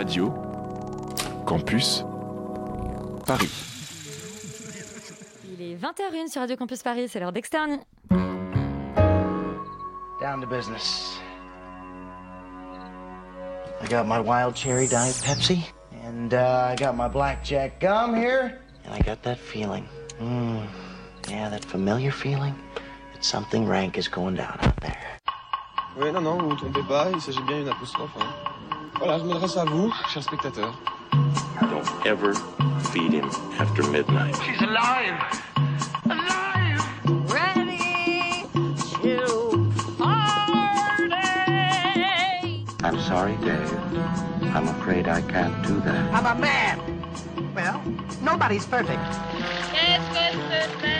Radio Campus Paris. Il est 20h01 sur Radio Campus Paris, c'est l'heure d'externe. Down to business. I got my wild cherry diet Pepsi, and uh, I got my blackjack gum here, and I got that feeling. Mm, yeah, that familiar feeling that something rank is going down out there. Oui, non, non, vous vous trompez pas, il s'agit bien d'une apostrophe. hein. Voilà, je m'adresse à vous, chers spectateurs. Don't ever feed him after midnight. She's alive! Alive! ready to party. I'm sorry, Dave. I'm afraid I can't do that. I'm a man. Well, nobody's perfect. Qu'est-ce que c'est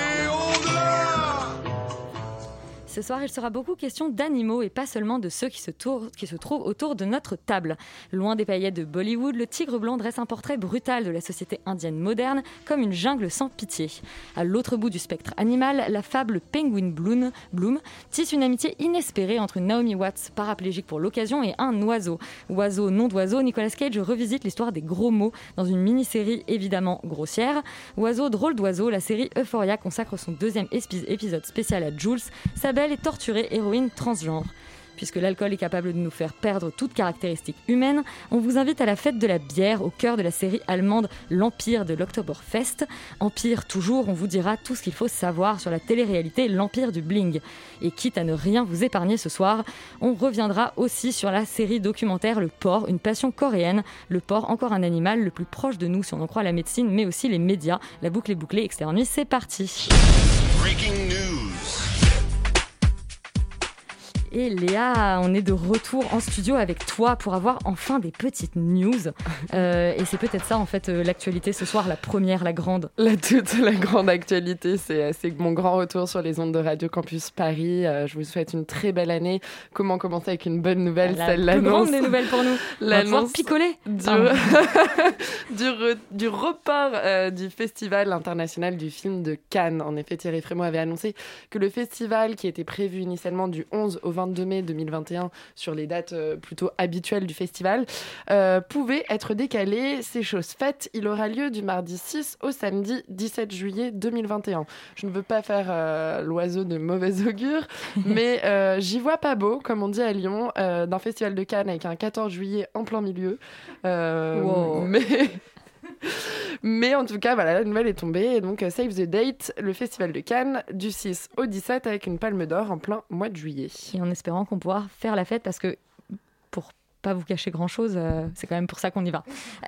Ce soir, il sera beaucoup question d'animaux et pas seulement de ceux qui se, trouvent autour de notre table. Loin des paillettes de Bollywood, le tigre blanc dresse un portrait brutal de la société indienne moderne, comme une jungle sans pitié. À l'autre bout du spectre animal, la fable Penguin Bloom, Bloom tisse une amitié inespérée entre Naomi Watts, paraplégique pour l'occasion, et un oiseau. Oiseau, nom d'oiseau, Nicolas Cage revisite l'histoire des gros mots dans une mini-série évidemment grossière. Oiseau, drôle d'oiseau, la série Euphoria consacre son deuxième épisode spécial à Jules, et torturée héroïne transgenre. Puisque l'alcool est capable de nous faire perdre toute caractéristique humaine, on vous invite à la fête de la bière au cœur de la série allemande L'Empire de l'Oktoberfest. Empire toujours, on vous dira tout ce qu'il faut savoir sur la télé-réalité L'Empire du Bling. Et quitte à ne rien vous épargner ce soir, on reviendra aussi sur la série documentaire Le porc, une passion coréenne. Le porc, encore un animal le plus proche de nous si on en croit la médecine, mais aussi les médias. La boucle est bouclée, externe c'est parti. Breaking news. Et Léa, on est de retour en studio avec toi pour avoir enfin des petites news. Euh, et c'est peut-être ça, en fait, euh, l'actualité ce soir, la première, la grande. La toute la grande actualité, c'est c'est mon grand retour sur les ondes de Radio Campus Paris. Euh, je vous souhaite une très belle année. Comment commencer avec une bonne nouvelle la Celle l'annonce grande des nouvelles pour nous. L'annonce picoler. du, Pardon. du, re- du report euh, du Festival international du film de Cannes. En effet, Thierry Frémaux avait annoncé que le festival, qui était prévu initialement du 11 au 22 mai 2021 sur les dates euh, plutôt habituelles du festival, euh, pouvait être décalé. C'est chose faite. Il aura lieu du mardi 6 au samedi 17 juillet 2021. Je ne veux pas faire euh, l'oiseau de mauvais augure, mais euh, j'y vois pas beau, comme on dit à Lyon, d'un festival de Cannes avec un 14 juillet en plein milieu. Wow. Mais. Mais en tout cas, voilà, la nouvelle est tombée. Et donc, euh, save the date, le festival de Cannes, du 6 au 17, avec une palme d'or en plein mois de juillet. Et en espérant qu'on pourra faire la fête parce que pour pas vous cacher grand chose, c'est quand même pour ça qu'on y va.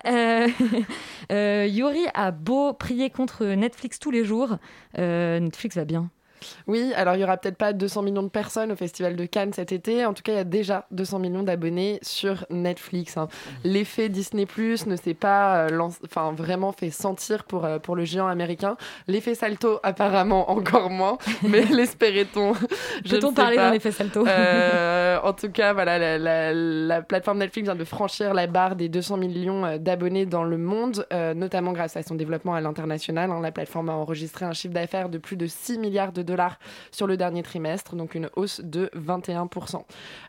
Euh, euh, Yuri a beau prier contre Netflix tous les jours, euh, Netflix va bien. Oui, alors il y aura peut-être pas 200 millions de personnes au Festival de Cannes cet été. En tout cas, il y a déjà 200 millions d'abonnés sur Netflix. hein. L'effet Disney Plus ne s'est pas euh, enfin, vraiment fait sentir pour, euh, pour le géant américain. L'effet Salto, apparemment, encore moins. Mais l'espérait-on? Peut-on parler d'un effet salto? Euh, en tout cas, voilà, la, la- la plateforme Netflix vient de franchir la barre des 200 millions d'abonnés dans le monde, euh, notamment grâce à son développement à l'international. hein. La plateforme a enregistré un chiffre d'affaires de plus de 6 milliards de dollars sur le dernier trimestre, donc une hausse de 21%.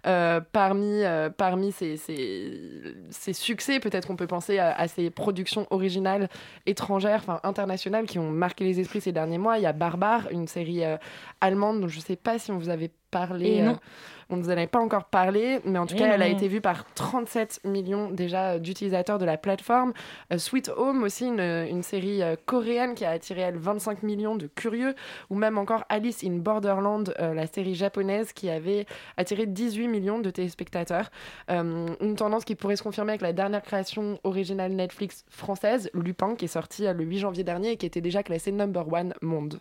Euh, parmi euh, parmi ces, ces- ces succès, peut-être qu'on peut penser à, à ces productions originales étrangères, enfin internationales, qui ont marqué les esprits ces derniers mois. Il y a Barbare, une série euh, allemande dont je ne sais pas si on vous avait parlé. Et non. On ne vous en avait pas encore parlé, mais en tout cas, elle a été vue par 37 millions déjà d'utilisateurs de la plateforme. Euh, Sweet Home aussi, une, une série euh, coréenne qui a attiré elle 25 millions de curieux, ou même encore Alice in Borderland, euh, la série japonaise qui avait attiré 18 millions de téléspectateurs. Une tendance qui pourrait se confirmer avec la dernière création originale Netflix française, Lupin, qui est sortie le 8 janvier dernier et qui était déjà classée number one monde.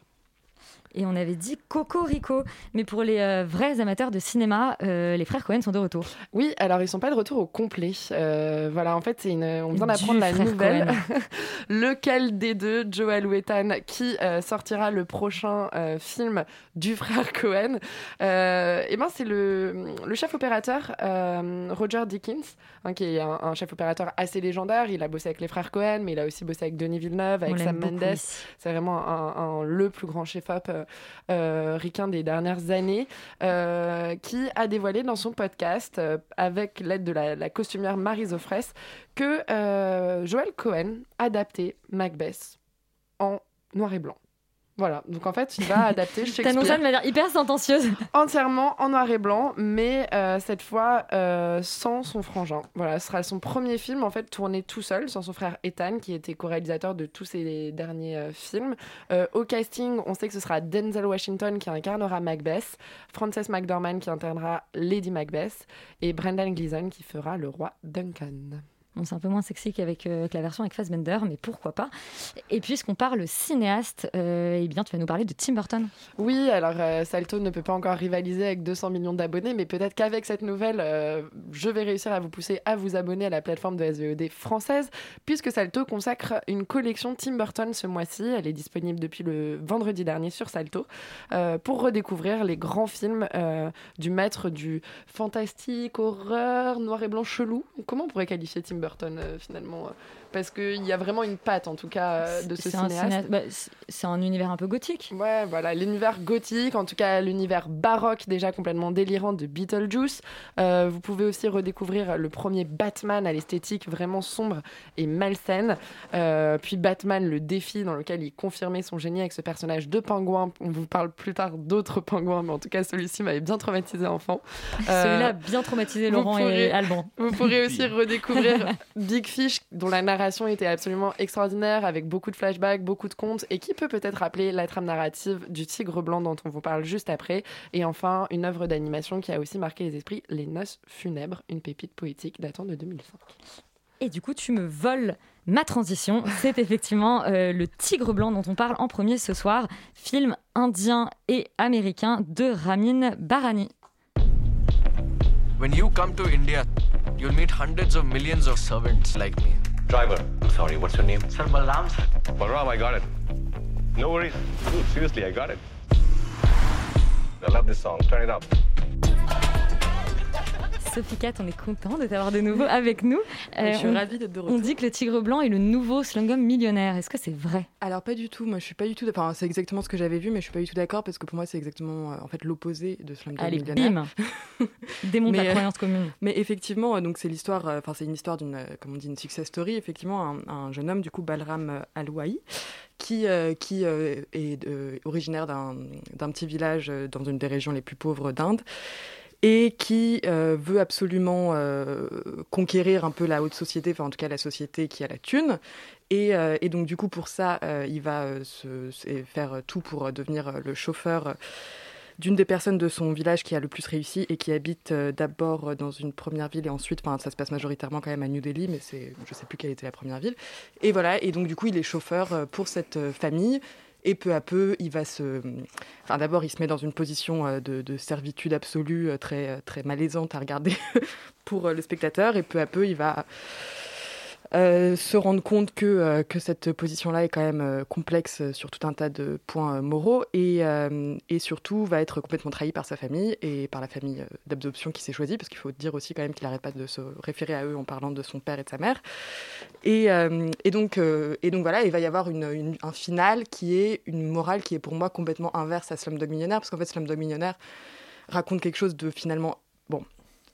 Et on avait dit Cocorico. Mais pour les euh, vrais amateurs de cinéma, euh, les frères Cohen sont de retour. Oui, alors ils sont pas de retour au complet. Euh, voilà, en fait, c'est une... on vient d'apprendre la nouvelle. Lequel des deux, Joel ou Ethan, qui sortira le prochain film du frère Cohen Eh ben, c'est le, le chef opérateur Roger Dickens, hein, qui est un, un chef opérateur assez légendaire. Il a bossé avec les frères Cohen, mais il a aussi bossé avec Denis Villeneuve, avec On Sam Mendes. C'est vraiment un, un- le plus grand chef-op euh, euh, ricain des dernières années, euh, qui a dévoilé dans son podcast, avec l'aide de la, costumière Marie Zofres, que Joel Cohen adaptait Macbeth en noir et blanc. Voilà, donc en fait, il va adapter T'annonces ça Shakespeare de manière hyper sentencieuse. entièrement en noir et blanc, mais euh, cette fois euh, sans son frangin. Voilà, ce sera son premier film en fait tourné tout seul, sans son frère Ethan, qui était co-réalisateur de tous ses derniers euh, films. Au casting, on sait que ce sera Denzel Washington qui incarnera Macbeth, Frances McDormand qui incarnera Lady Macbeth, et Brendan Gleeson qui fera le roi Duncan. Bon, c'est un peu moins sexy qu'avec euh, la version avec Fassbender, mais pourquoi pas. Et puisqu'on parle cinéaste, euh, eh bien, tu vas nous parler de Tim Burton. Oui, alors euh, Salto ne peut pas encore rivaliser avec 200 millions d'abonnés, mais peut-être qu'avec cette nouvelle, je vais réussir à vous pousser à vous abonner à la plateforme de SVOD française, puisque Salto consacre une collection Tim Burton ce mois-ci. Elle est disponible depuis le vendredi dernier sur Salto, pour redécouvrir les grands films du maître du fantastique, horreur, noir et blanc chelou. Comment on pourrait qualifier Tim Burton euh, finalement euh, Parce qu'il y a vraiment une patte, en tout cas, euh, de ce cinéaste. cinéaste- bah, c'est- un univers un peu gothique. Ouais, voilà, l'univers gothique, en tout cas l'univers baroque déjà complètement délirant de Beetlejuice. Euh, vous pouvez aussi redécouvrir le premier Batman à l'esthétique vraiment sombre et malsaine. Euh, puis Batman, le défi dans lequel il confirmait son génie avec ce personnage de pingouin. On vous parle plus tard d'autres pingouins, mais en tout cas celui-ci m'avait bien traumatisé enfant. Euh, Celui-là a bien traumatisé Laurent pourrez- et Alban. vous pourrez aussi redécouvrir Big Fish, dont la narration était absolument extraordinaire, avec beaucoup de flashbacks, beaucoup de contes, et qui peut peut-être rappeler la trame narrative du Tigre Blanc dont on vous parle juste après. Et enfin, une œuvre d'animation qui a aussi marqué les esprits, Les Noces Funèbres, une pépite poétique datant de 2005. Et du coup, tu me voles ma transition. C'est effectivement euh, le Tigre Blanc dont on parle en premier ce soir, film indien et américain de Ramin Barani. When you come to India, you'll meet hundreds of millions of servants like me. Driver, I'm sorry, what's your name? Sir Balram, sir. Balram, I got it. No worries. Dude, seriously, I got it. I love this song. Turn it up. Sophie Cat, on est content de t'avoir de nouveau avec nous. Euh, je suis on- ravie d'être de On retour. dit que le Tigre Blanc est le nouveau Slumgum millionnaire. Est-ce que c'est vrai? Alors pas du tout, moi je suis pas du tout, enfin c'est exactement ce que j'avais vu, mais je suis pas du tout d'accord parce que pour moi c'est exactement euh, en fait l'opposé de Slumdog Allez, Millionnaire. bim Démonte Mais, la euh, cohérence commune. Mais effectivement, euh, donc c'est l'histoire, euh, enfin c'est une histoire d'une, euh, comme on dit, une success story. Effectivement, un, un jeune homme du coup Balram euh, Alouaï, qui euh, qui euh, est euh, originaire d'un d'un petit village euh, dans une des régions les plus pauvres d'Inde et qui euh, veut absolument euh, conquérir un peu la haute société, enfin en tout cas la société qui a la thune. Et, euh, donc du coup pour ça, il va faire tout pour devenir le chauffeur d'une des personnes de son village qui a le plus réussi et qui habite d'abord dans une première ville et ensuite, ça se passe majoritairement quand même à New Delhi, mais c'est, je sais plus quelle était la première ville. Et voilà, et donc du coup il est chauffeur pour cette famille. Et peu à peu, il va se. Enfin, d'abord, il se met dans une position euh, de, de servitude absolue, euh, très, euh, très malaisante à regarder pour le spectateur. Et peu à peu, il va se rendre compte que, euh, que cette position-là est quand même euh, complexe sur tout un tas de points euh, moraux et, euh, et surtout va être complètement trahi par sa famille et par la famille euh, d'adoption qui s'est choisie, parce qu'il faut dire aussi quand même qu'il n'arrête pas de se référer à eux en parlant de son père et de sa mère. Et, euh, et, donc, euh, et donc voilà, il va y avoir une- un final qui est une morale qui est pour moi complètement inverse à Slumdog Millionnaire, parce qu'en fait Slumdog Millionnaire raconte quelque chose de finalement... Bon,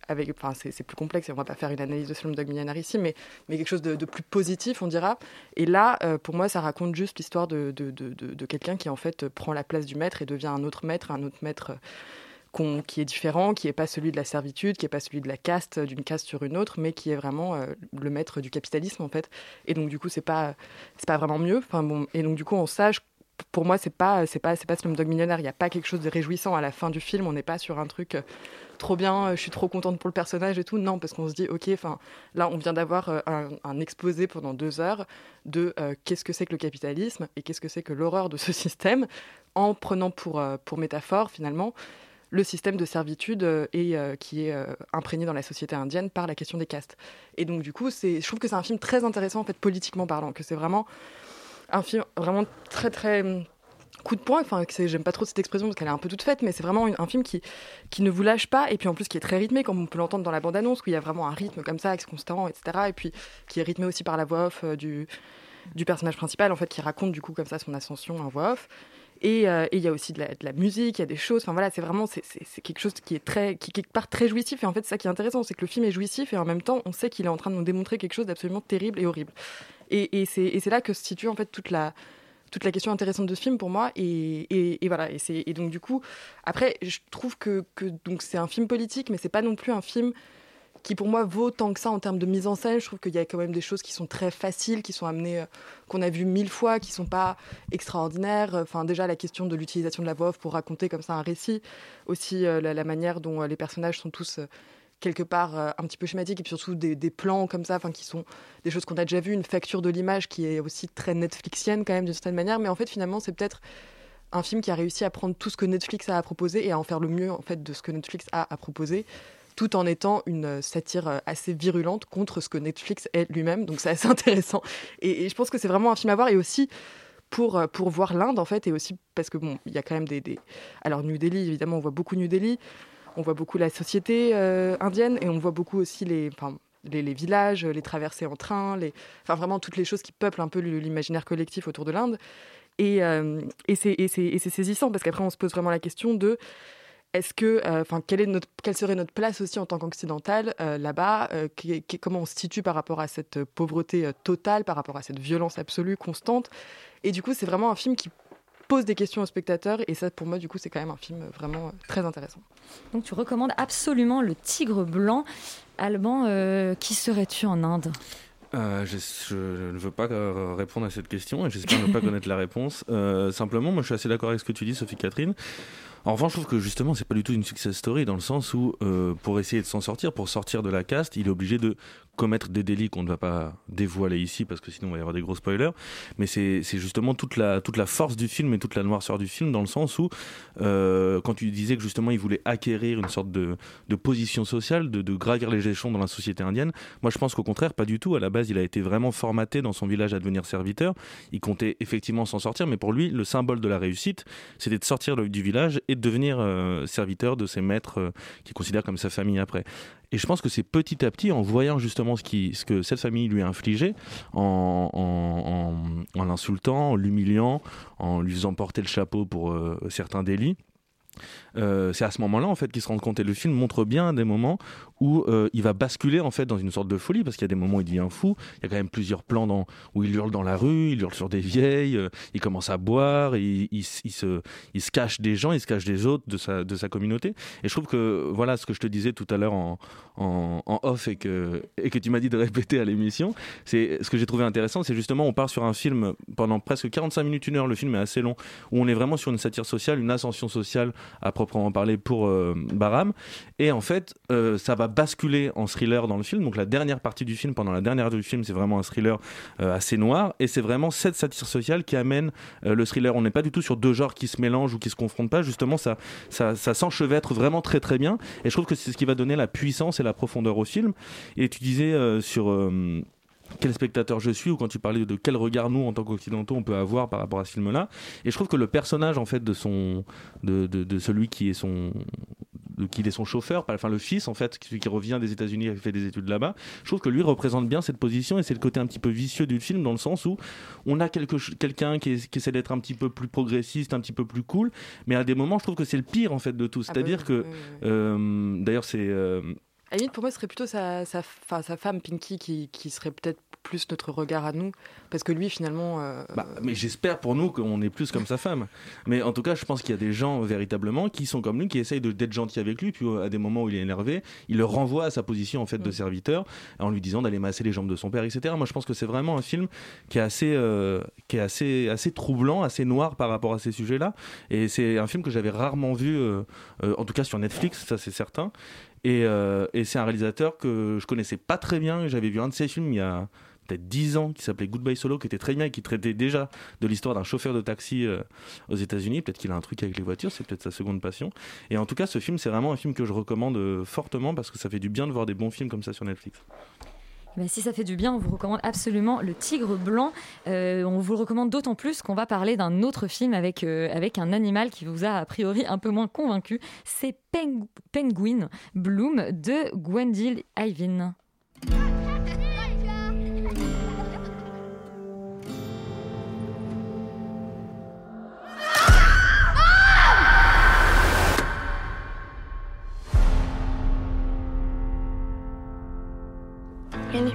avec, c'est plus complexe on va pas faire une analyse de Slumdog Millionnaire ici, mais, mais quelque chose de, plus positif, on dira. Et là, euh, pour moi, ça raconte juste l'histoire de, quelqu'un qui en fait prend la place du maître et devient un autre maître, un autre maître euh, qui est différent, qui n'est pas celui de la servitude, qui n'est pas celui de la caste, d'une caste sur une autre, mais qui est vraiment euh, le maître du capitalisme en fait. Et donc du coup, c'est pas pas vraiment mieux. Enfin bon, et donc du coup, on sache pour moi, c'est pas, c'est pas, c'est pas Slumdog Millionnaire. Il n'y a pas quelque chose de réjouissant à la fin du film. On n'est pas sur un truc euh, trop bien. euh, Je suis trop contente pour le personnage et tout. Non, parce qu'on se dit, ok, enfin, là, on vient d'avoir euh, un, exposé pendant deux heures de qu'est-ce que c'est que le capitalisme et qu'est-ce que c'est que l'horreur de ce système, en prenant pour, pour métaphore finalement le système de servitude et qui est imprégné dans la société indienne par la question des castes. Et donc du coup, c'est, je trouve que c'est un film très intéressant en fait politiquement parlant, que c'est vraiment un film vraiment très très hum, coup de poing. Enfin, j'aime pas trop cette expression parce qu'elle est un peu toute faite, mais c'est vraiment un film qui qui ne vous lâche pas et puis en plus qui est très rythmé, comme on peut l'entendre dans la bande annonce, où il y a vraiment un rythme comme ça, constant, etc. Et puis qui est rythmé aussi par la voix off euh, du du personnage principal en fait qui raconte du coup comme ça son ascension en voix off. Et euh, et il y a aussi de la, de la musique, il y a des choses. Enfin voilà, c'est vraiment c'est, quelque chose qui est très, qui quelque part très jouissif. Et en fait, c'est ça qui est intéressant, c'est que le film est jouissif et en même temps, on sait qu'il est en train de nous démontrer quelque chose d'absolument terrible et horrible. Et, c'est, là que se situe en fait toute la toute la question intéressante de ce film pour moi. Et, voilà. Et, donc du coup, après, je trouve que, donc c'est un film politique, mais c'est pas non plus un film qui pour moi vaut tant que ça en termes de mise en scène. Je trouve qu'il y a quand même des choses qui sont très faciles, qui sont amenées, euh, qu'on a vues mille fois, qui sont pas extraordinaires. Enfin, déjà la question de l'utilisation de la voix off pour raconter comme ça un récit, aussi euh, la, manière dont euh, les personnages sont tous quelque part euh, un petit peu schématiques et puis surtout des, plans comme ça, enfin qui sont des choses qu'on a déjà vues, une facture de l'image qui est aussi très Netflixienne quand même d'une certaine manière. Mais en fait, finalement, c'est peut-être un film qui a réussi à prendre tout ce que Netflix a à proposer et à en faire le mieux en fait de ce que Netflix a à proposer tout en étant une euh, satire euh, assez virulente contre ce que Netflix est lui-même. Donc c'est assez intéressant. Et, je pense que c'est vraiment un film à voir. Et aussi pour, pour voir l'Inde, en fait, et aussi parce que, bon, il y a quand même des... Alors New Delhi, évidemment, on voit beaucoup New Delhi. On voit beaucoup la société euh, indienne et on voit beaucoup aussi les... Villages, les traversées en train, enfin vraiment toutes les choses qui peuplent un peu l'imaginaire collectif autour de l'Inde. Et, euh, et c'est saisissant parce qu'après on se pose vraiment la question de est-ce que, euh, enfin, quelle, serait notre place aussi en tant qu'occidental là-bas Comment on se situe par rapport à cette pauvreté totale, par rapport à cette violence absolue, constante Et du coup, c'est vraiment un film qui pose des questions aux spectateurs et ça, pour moi, du coup, c'est quand même un film vraiment euh, très intéressant. Donc tu recommandes absolument le Tigre blanc. Alban, euh, qui serais-tu en Inde? Euh, je, je ne veux pas répondre à cette question et j'espère ne pas connaître la réponse. Euh, simplement, moi je suis assez d'accord avec ce que tu dis, Sophie Catherine. En revanche, je trouve que justement, c'est pas du tout une success story dans le sens où, euh, pour essayer de s'en sortir, pour sortir de la caste, il est obligé de commettre des délits qu'on ne va pas dévoiler ici parce que sinon il va y avoir des gros spoilers. Mais c'est justement toute la, toute la force du film et toute la noirceur du film dans le sens où, euh, quand tu disais que justement il voulait acquérir une sorte de, de position sociale, de, gravir les échelons dans la société indienne, moi je pense qu'au contraire, pas du tout. À la base, il a été vraiment formaté dans son village à devenir serviteur. Il comptait effectivement s'en sortir, mais pour lui, le symbole de la réussite, c'était de sortir du village et de devenir euh, serviteur de ses maîtres euh, qu'il considère comme sa famille après. Et je pense que c'est petit à petit, en voyant justement ce, que cette famille lui a infligé, en l'insultant, en l'humiliant, en lui faisant porter le chapeau pour euh, certains délits, euh, c'est à ce moment-là en fait qu'il se rend compte. Et le film montre bien des moments où euh, il va basculer en fait dans une sorte de folie parce qu'il y a des moments où il devient fou. Il y a quand même plusieurs plans dans, où il hurle dans la rue il hurle sur des vieilles euh, il commence à boire il, se, il se cache des gens il se cache des autres de sa, de sa communauté. Et je trouve que voilà ce que je te disais tout à l'heure en, en, en off et que, et que tu m'as dit de répéter à l'émission c'est ce que j'ai trouvé intéressant c'est justement on part sur un film pendant presque 45 minutes une heure. Le film est assez long où on est vraiment sur une satire sociale une ascension sociale à proprement parler pour euh, Baram. Et en fait, euh, ça va basculer en thriller dans le film. Donc la dernière partie du film, pendant la dernière heure du film, c'est vraiment un thriller euh, assez noir. Et c'est vraiment cette satire sociale qui amène euh, le thriller. On n'est pas du tout sur deux genres qui se mélangent ou qui se confrontent pas. Justement, ça, ça, s'enchevêtre vraiment très très bien. Et je trouve que c'est ce qui va donner la puissance et la profondeur au film. Et tu disais sur... quel spectateur je suis ou quand tu parlais de quel regard nous en tant qu'occidentaux on peut avoir par rapport à ce film là et je trouve que le personnage en fait de son de, de, de celui qui est son de qui est son chauffeur, enfin le fils en fait, celui qui revient des États-Unis et qui fait des études là-bas. Je trouve que lui représente bien cette position et c'est le côté un petit peu vicieux du film dans le sens où on a quelque quelqu'un qui, qui essaie d'être un petit peu plus progressiste, un petit peu plus cool, mais à des moments je trouve que c'est le pire en fait de tout. Ah bah C'est-à-dire oui, que euh, d'ailleurs c'est euh, À limite, pour moi, ce serait plutôt sa, sa, enfin, sa femme, Pinky, qui, qui serait peut-être plus notre regard à nous. Parce que lui, finalement. euh, Bah, mais j'espère pour nous qu'on est plus comme sa femme. Mais en tout cas, je pense qu'il y a des gens véritablement qui sont comme lui, qui essayent d'être gentils avec lui, puis euh, à des moments où il est énervé, il le renvoie à sa position en fait de serviteur, en lui disant d'aller masser les jambes de son père, etc. Moi, je pense que c'est vraiment un film qui est assez, euh, qui est assez, assez troublant, assez noir par rapport à ces sujets-là. Et c'est un film que j'avais rarement vu, euh, en tout cas sur Netflix, ça c'est certain. Et, euh, et c'est un réalisateur que je connaissais pas très bien. J'avais vu un de ses films il y a peut-être 10 ans qui s'appelait Goodbye Solo, qui était très bien et qui traitait déjà de l'histoire d'un chauffeur de taxi euh, aux États-Unis. Peut-être qu'il a un truc avec les voitures, c'est peut-être sa seconde passion. Et en tout cas, ce film, c'est vraiment un film que je recommande euh, fortement parce que ça fait du bien de voir des bons films comme ça sur Netflix. Ben, si ça fait du bien, on vous recommande absolument Le Tigre Blanc. Euh, on vous le recommande d'autant plus qu'on va parler d'un autre film avec, euh, un animal qui vous a a priori un peu moins convaincu. C'est Peng- Penguin Bloom de Gwendil Ivin.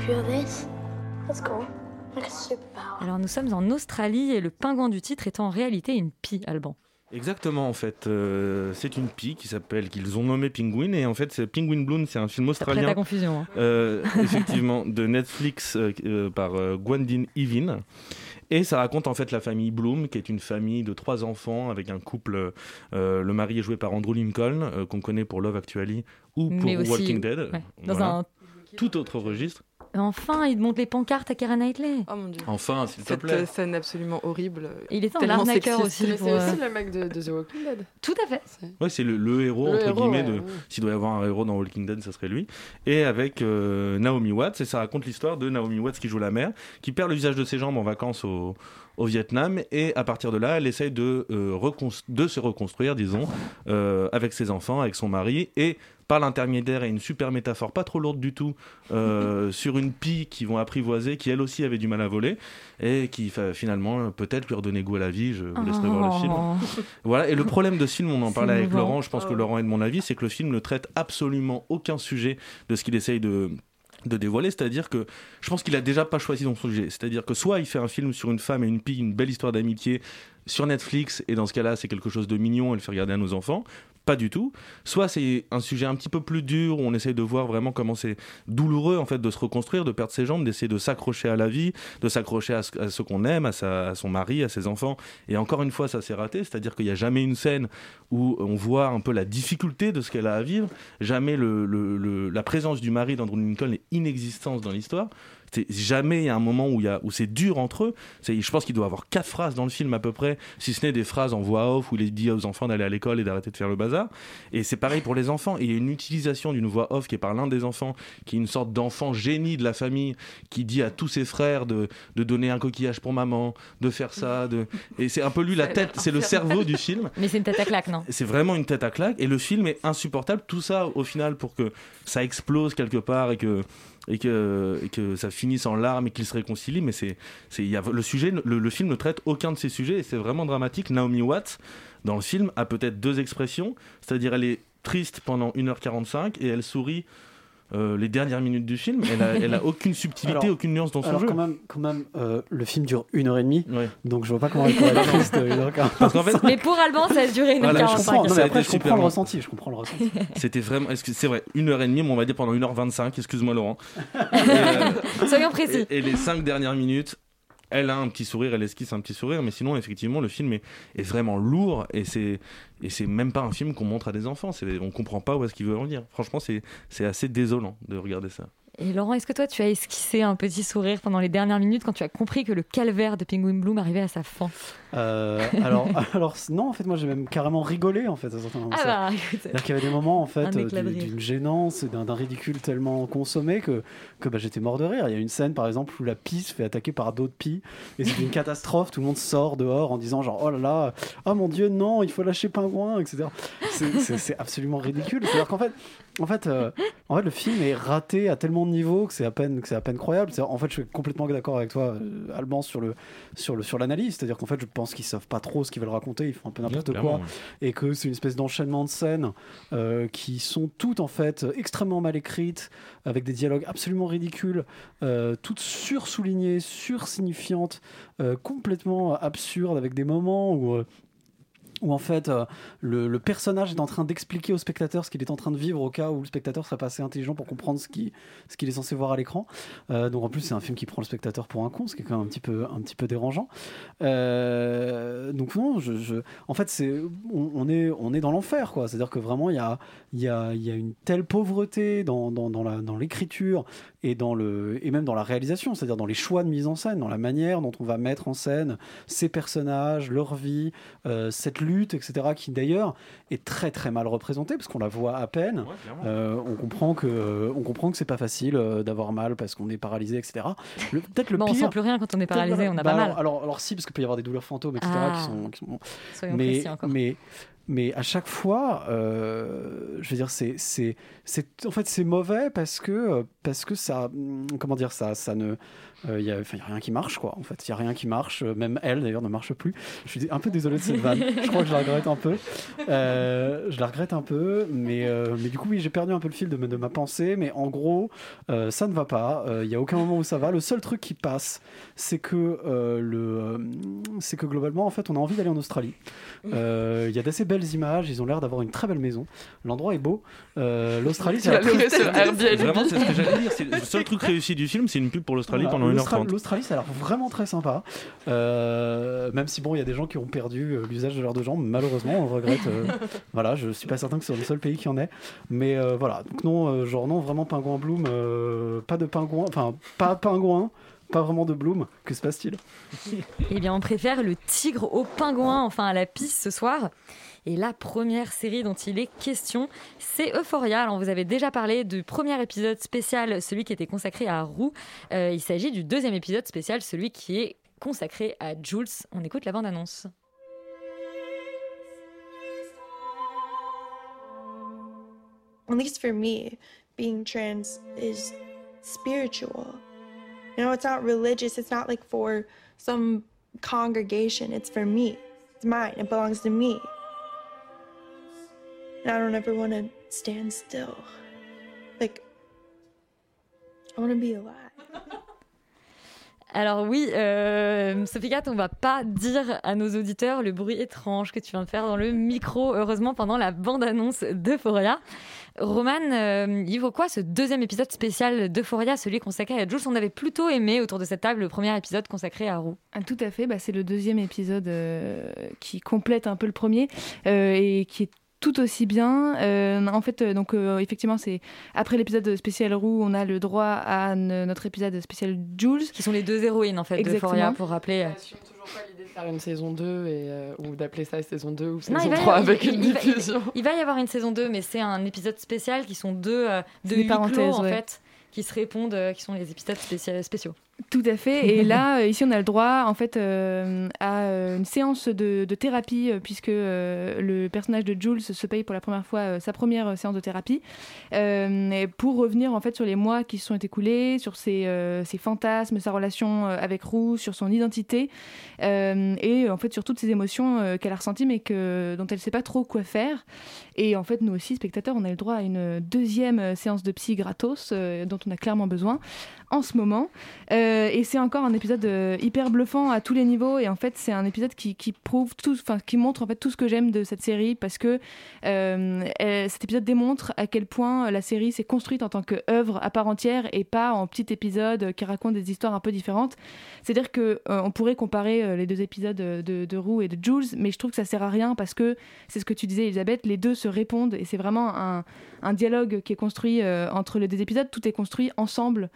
This? That's cool. Alors nous sommes en Australie et le pingouin du titre est en réalité une pie, Alban. Exactement, en fait. Euh, c'est une pie qui s'appelle, qu'ils ont nommé Penguin. Et en fait, c'est Penguin Bloom, c'est un film australien. ta confusion. hein. Euh, effectivement, de Netflix euh, par euh, Gwendin Evin. Et ça raconte en fait la famille Bloom, qui est une famille de trois enfants avec un couple. euh, le mari est joué par Andrew Lincoln, euh, qu'on connaît pour Love Actually ou pour aussi, Walking Dead. ouais, dans Voilà. un- Tout autre registre. Enfin, il monte les pancartes à Karen Knightley. Oh mon dieu. Enfin, s'il te Cette plaît. euh, scène absolument horrible. Il était en tellement arnaqueur sexiste. aussi. C'est euh, aussi le mec de, de The Walking Dead. Tout à fait. Ouais, c'est le, le héros, Le entre héros, guillemets, ouais, de, ouais. s'il doit y avoir un héros dans Walking Dead, ça serait lui. Et avec euh, Naomi Watts, et ça raconte l'histoire de Naomi Watts qui joue la mère, qui perd le visage de ses jambes en vacances au, au Vietnam, et à partir de là, elle essaye de, euh, de se reconstruire, disons, euh, avec ses enfants, avec son mari, et par l'intermédiaire et une super métaphore pas trop lourde du tout euh, sur une pie qu'ils vont apprivoiser qui elle aussi avait du mal à voler et qui finalement peut-être lui redonner goût à la vie je vous laisserai voir le film Oh. voilà, et le problème de ce film, on en parlait avec. Laurent, je pense que Laurent est de mon avis, c'est que le film ne traite absolument aucun sujet de ce qu'il essaye de de dévoiler, c'est-à-dire que je pense qu'il a déjà pas choisi son sujet. C'est-à-dire que soit il fait un film sur une femme et une pille, une belle histoire d'amitié sur Netflix, et dans ce cas-là, c'est quelque chose de mignon et le fait regarder à nos enfants. Pas du tout. Soit c'est un sujet un petit peu plus dur où on essaye de voir vraiment comment c'est douloureux en fait de se reconstruire, de perdre ses jambes, d'essayer de s'accrocher à la vie, de s'accrocher à ce, qu'on aime, à, son mari, à ses enfants. Et encore une fois, ça s'est raté. C'est-à-dire qu'il n'y a jamais une scène où on voit un peu la difficulté de ce qu'elle a à vivre. Jamais la présence du mari d'Andrew Lincoln est inexistante dans l'histoire. C'est jamais il y a un moment où, il y a, où c'est dur entre eux. Je pense qu'il doit y avoir quatre phrases dans le film à peu près, si ce n'est des phrases en voix off où il dit aux enfants d'aller à l'école et d'arrêter de faire le bazar. Et c'est pareil pour les enfants. Et il y a une utilisation d'une voix off qui est par l'un des enfants, qui est une sorte d'enfant génie de la famille, qui dit à tous ses frères de, de donner un coquillage pour maman, de faire ça. De... Et c'est un peu lui la tête, c'est le cerveau du film. Mais c'est une tête à claque, non? C'est vraiment une tête à claque et le film est insupportable. Tout ça au final pour que ça explose quelque part et que et que, ça finisse en larmes et qu'ils se réconcilient. Mais c'est, le sujet, le, le film ne traite aucun de ces sujets et c'est vraiment dramatique. Naomi Watts dans le film a peut-être deux expressions, c'est-à-dire elle est triste pendant 1h45 et elle sourit. Euh, les dernières minutes du film, elle a, elle a aucune subtilité, Alors- aucune nuance dans son alors jeu. quand même, quand même euh, le film dure une heure et demie, donc je vois pas comment elle pourrait être triste une heure qu'en fait, Mais pour Alban, ça a duré une Voilà, heure je 45. comprends. Après, je comprends le ressenti, je comprends le ressenti. C'était vraiment, c'est vrai, une heure et demie, mais on va dire pendant 1h25, excuse-moi Laurent. Et, euh, Soyons précis. Et, et les cinq dernières minutes, elle a un petit sourire, elle esquisse un petit sourire, mais sinon, effectivement, le film est, vraiment lourd et c'est et c'est même pas un film qu'on montre à des enfants. On comprend pas où est-ce qu'il veut en venir. Franchement, c'est assez désolant de regarder ça. Et Laurent, est-ce que toi, tu as esquissé un petit sourire pendant les dernières minutes quand tu as compris que le calvaire de Penguin Bloom arrivait à sa fin Euh, alors, alors, non, en fait, moi j'ai même carrément rigolé en fait. à certains moments. Ah bah. C'est-à-dire qu'il y avait des moments en fait euh, d'une gênance, d'un ridicule tellement consommé que, que bah, j'étais mort de rire. Il y a une scène par exemple où la pie se fait attaquer par d'autres pies et c'est une catastrophe. Tout le monde sort dehors en disant genre oh là là, oh mon dieu non, il faut lâcher pingouin, etc. C'est absolument ridicule. C'est-à-dire qu'en fait, en fait, euh, en fait, le film est raté à tellement de niveaux que c'est à peine que c'est à peine croyable. C'est- En fait, je suis complètement d'accord avec toi, euh, Alban, sur le sur le sur l'analyse. C'est-à-dire qu'en fait, je pense qu'ils savent pas trop ce qu'ils veulent raconter. Ils font un peu n'importe quoi ouais. et que c'est une espèce d'enchaînement de scènes euh, qui sont toutes en fait extrêmement mal écrites, avec des dialogues absolument ridicules, euh, toutes sursoulignées, sursignifiantes, euh, complètement absurdes, avec des moments où euh, où en fait euh, le, personnage est en train d'expliquer au spectateur ce qu'il est en train de vivre au cas où le spectateur serait pas assez intelligent pour comprendre ce qu'il est censé voir à l'écran. Euh, donc en plus c'est un film qui prend le spectateur pour un con, ce qui est quand même un petit peu dérangeant. Euh, donc non, je, en fait c'est on, est on est dans l'enfer quoi. C'est-à-dire que vraiment il y a une telle pauvreté dans, dans, l'écriture et dans le et même dans la réalisation, c'est-à-dire dans les choix de mise en scène, dans la manière dont on va mettre en scène ces personnages, leur vie, cette lutte, etc. qui d'ailleurs est très très mal représentée parce qu'on la voit à peine. Euh, on comprend que euh, on comprend que c'est pas facile euh, d'avoir mal parce qu'on est paralysé, etc. Le- Peut-être le Bon, on pire. sent plus rien quand on est paralysé, on a Bah pas mal. Alors, alors si, parce qu'il peut y avoir des douleurs fantômes, etc. Ah. qui sont, qui sont- bon. Soyons mais, précis encore. mais mais à chaque fois, euh, je veux dire, c'est c'est c'est en fait c'est mauvais parce que parce que ça comment dire ça ça ne il y, a, enfin, y a rien qui marche quoi en fait. Il y a rien qui marche. Euh, même elle d'ailleurs ne marche plus. Je suis un peu désolé de cette vanne. Je crois que je la regrette un peu. Euh, je la regrette un peu mais euh, mais du coup oui j'ai perdu un peu le fil de, ma- de ma pensée. Mais en gros euh, ça ne va pas. Euh, il y a aucun moment où ça va. Le seul truc qui passe c'est que euh, le euh, c'est que globalement en fait on a envie d'aller en Australie. Euh, il y a d'assez belles images. Ils ont l'air d'avoir une très belle maison. L'endroit est beau. Euh, l'Australie c'est sur Airbnb. Vraiment, c'est ce que j'allais dire. c'est Le seul truc réussi du film, c'est une pub pour l'Australie Voilà, pendant 1h30. L'Australie, ça a l'air vraiment très sympa. Euh, même si, bon, il y a des gens qui ont perdu euh, l'usage de leurs deux jambes, malheureusement, on le regrette. euh, voilà, je suis pas certain que c'est le seul pays qui en ait. Mais euh, voilà, donc non, euh, genre, non, vraiment pingouin Bloom, euh, pas de pingouin, enfin, pas pingouin, pas vraiment de Bloom. Que se passe-t-il? Eh bien, on préfère le tigre au pingouin, enfin à la piste ce soir. Et la première série dont il est question, c'est Euphoria. Alors, vous avez déjà parlé du premier épisode spécial, celui qui était consacré à Roux. Euh, il s'agit du deuxième épisode spécial, celui qui est consacré à Jules. On écoute la bande-annonce. At least for me, being trans is spiritual. You know, it's not religious. It's not like for some congregation. It's for me. It's mine. It belongs to me. And I don't ever want to stand still. Like, I want to be alive. Alors oui, euh, Sophie Cat, on va pas dire à nos auditeurs le bruit étrange que tu viens de faire dans le micro, heureusement pendant la bande-annonce d'Euphoria. Roman, euh, il vaut quoi ce deuxième épisode spécial d'Euphoria, celui consacré à Jules? On avait plutôt aimé autour de cette table le premier épisode consacré à Roux. Ah, tout à fait, bah, c'est le deuxième épisode euh, qui complète un peu le premier euh, et qui est tout aussi bien. Euh, en fait, euh, donc euh, effectivement, c'est après l'épisode spécial Roux, on a le droit à notre épisode spécial Jules, qui sont les deux héroïnes en fait d'Euphoria, pour rappeler. de faire une saison 2 et, euh, ou d'appeler ça saison 2 ou Non, saison va, 3 il- avec il- une il va- il- diffusion. il va y avoir une saison 2, mais c'est un épisode spécial qui sont deux, euh, deux huis clos, en ouais. fait, qui se répondent, euh, qui sont les épisodes spécia- spéciaux. Tout à fait. Et là, euh, ici, on a le droit, en fait, euh, à euh, une séance de, de thérapie, puisque euh, le personnage de Jules se paye pour la première fois euh, sa première séance de thérapie, et pour revenir en fait sur les mois qui se sont écoulés, sur ses, ses fantasmes, sa relation avec Roux, sur son identité, et en fait sur toutes ces émotions qu'elle a ressenties, mais que dont elle ne sait pas trop quoi faire. Et en fait, nous aussi, spectateurs, on a le droit à une deuxième séance de psy gratos, dont on a clairement besoin en ce moment. Euh, et c'est encore un épisode euh, hyper bluffant à tous les niveaux. Et en fait, c'est un épisode qui, prouve tout, enfin, qui montre en fait tout ce que j'aime de cette série parce que euh, cet épisode démontre à quel point la série s'est construite en tant qu'œuvre à part entière et pas en petits épisodes qui racontent des histoires un peu différentes. C'est-à-dire que on pourrait comparer les deux épisodes de, Roux et de Jules, mais je trouve que ça sert à rien parce que c'est ce que tu disais, Elisabeth, les deux se répondent et c'est vraiment un, dialogue qui est construit entre les deux épisodes. Tout est construit ensemble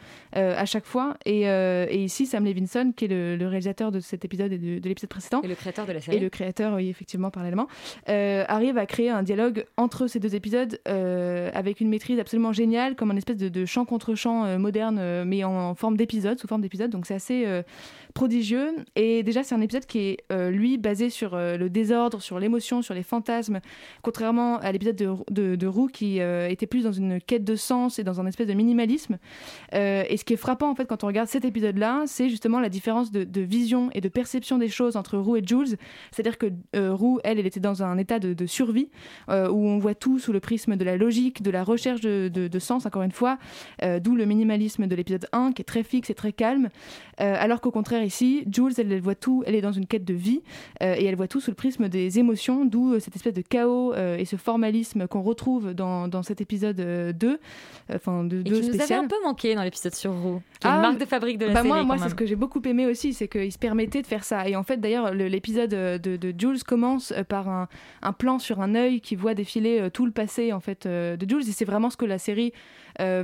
à chaque fois. Et, euh, et ici, Sam Levinson, qui est le, le réalisateur de cet épisode et de, de l'épisode précédent, Et le créateur de la série. et le créateur, oui, effectivement, parallèlement, euh, arrive à créer un dialogue entre ces deux épisodes euh, avec une maîtrise absolument géniale, comme un espèce de, de chant contre chant euh, moderne, euh, mais en, en forme d'épisode, sous forme d'épisode. Donc c'est assez euh, prodigieux. Et déjà, c'est un épisode qui est, euh, lui, basé sur euh, le désordre, sur l'émotion, sur les fantasmes, contrairement à l'épisode de, Roux qui euh, était plus dans une quête de sens et dans un espèce de minimalisme. Et ce qui est frappant, en fait, quand on regarde cet épisode-là, c'est justement la différence de, de vision et de perception des choses entre Roux et Jules. C'est-à-dire que Roux, elle, elle était dans un état de, survie, où on voit tout sous le prisme de la logique, de la recherche de, sens, encore une fois, d'où le minimalisme de l'épisode 1, qui est très fixe et très calme. Alors qu'au contraire, ici, Jules, elle, elle voit tout, elle est dans une quête de vie, euh, et elle voit tout sous le prisme des émotions, d'où euh, cette espèce de chaos euh, et ce formalisme qu'on retrouve dans, dans cet épisode euh, 2, enfin de Et 2 qui nous avait spécial. un peu manqué dans l'épisode sur Roux, qui est Ah, une marque de fabrique de la bah série. moi, moi c'est ce que j'ai beaucoup aimé aussi, c'est qu'il se permettait de faire ça. Et en fait, d'ailleurs, le- l'épisode de, de Jules commence par un, un plan sur un œil qui voit défiler tout le passé en fait de Jules. Et c'est vraiment ce que la série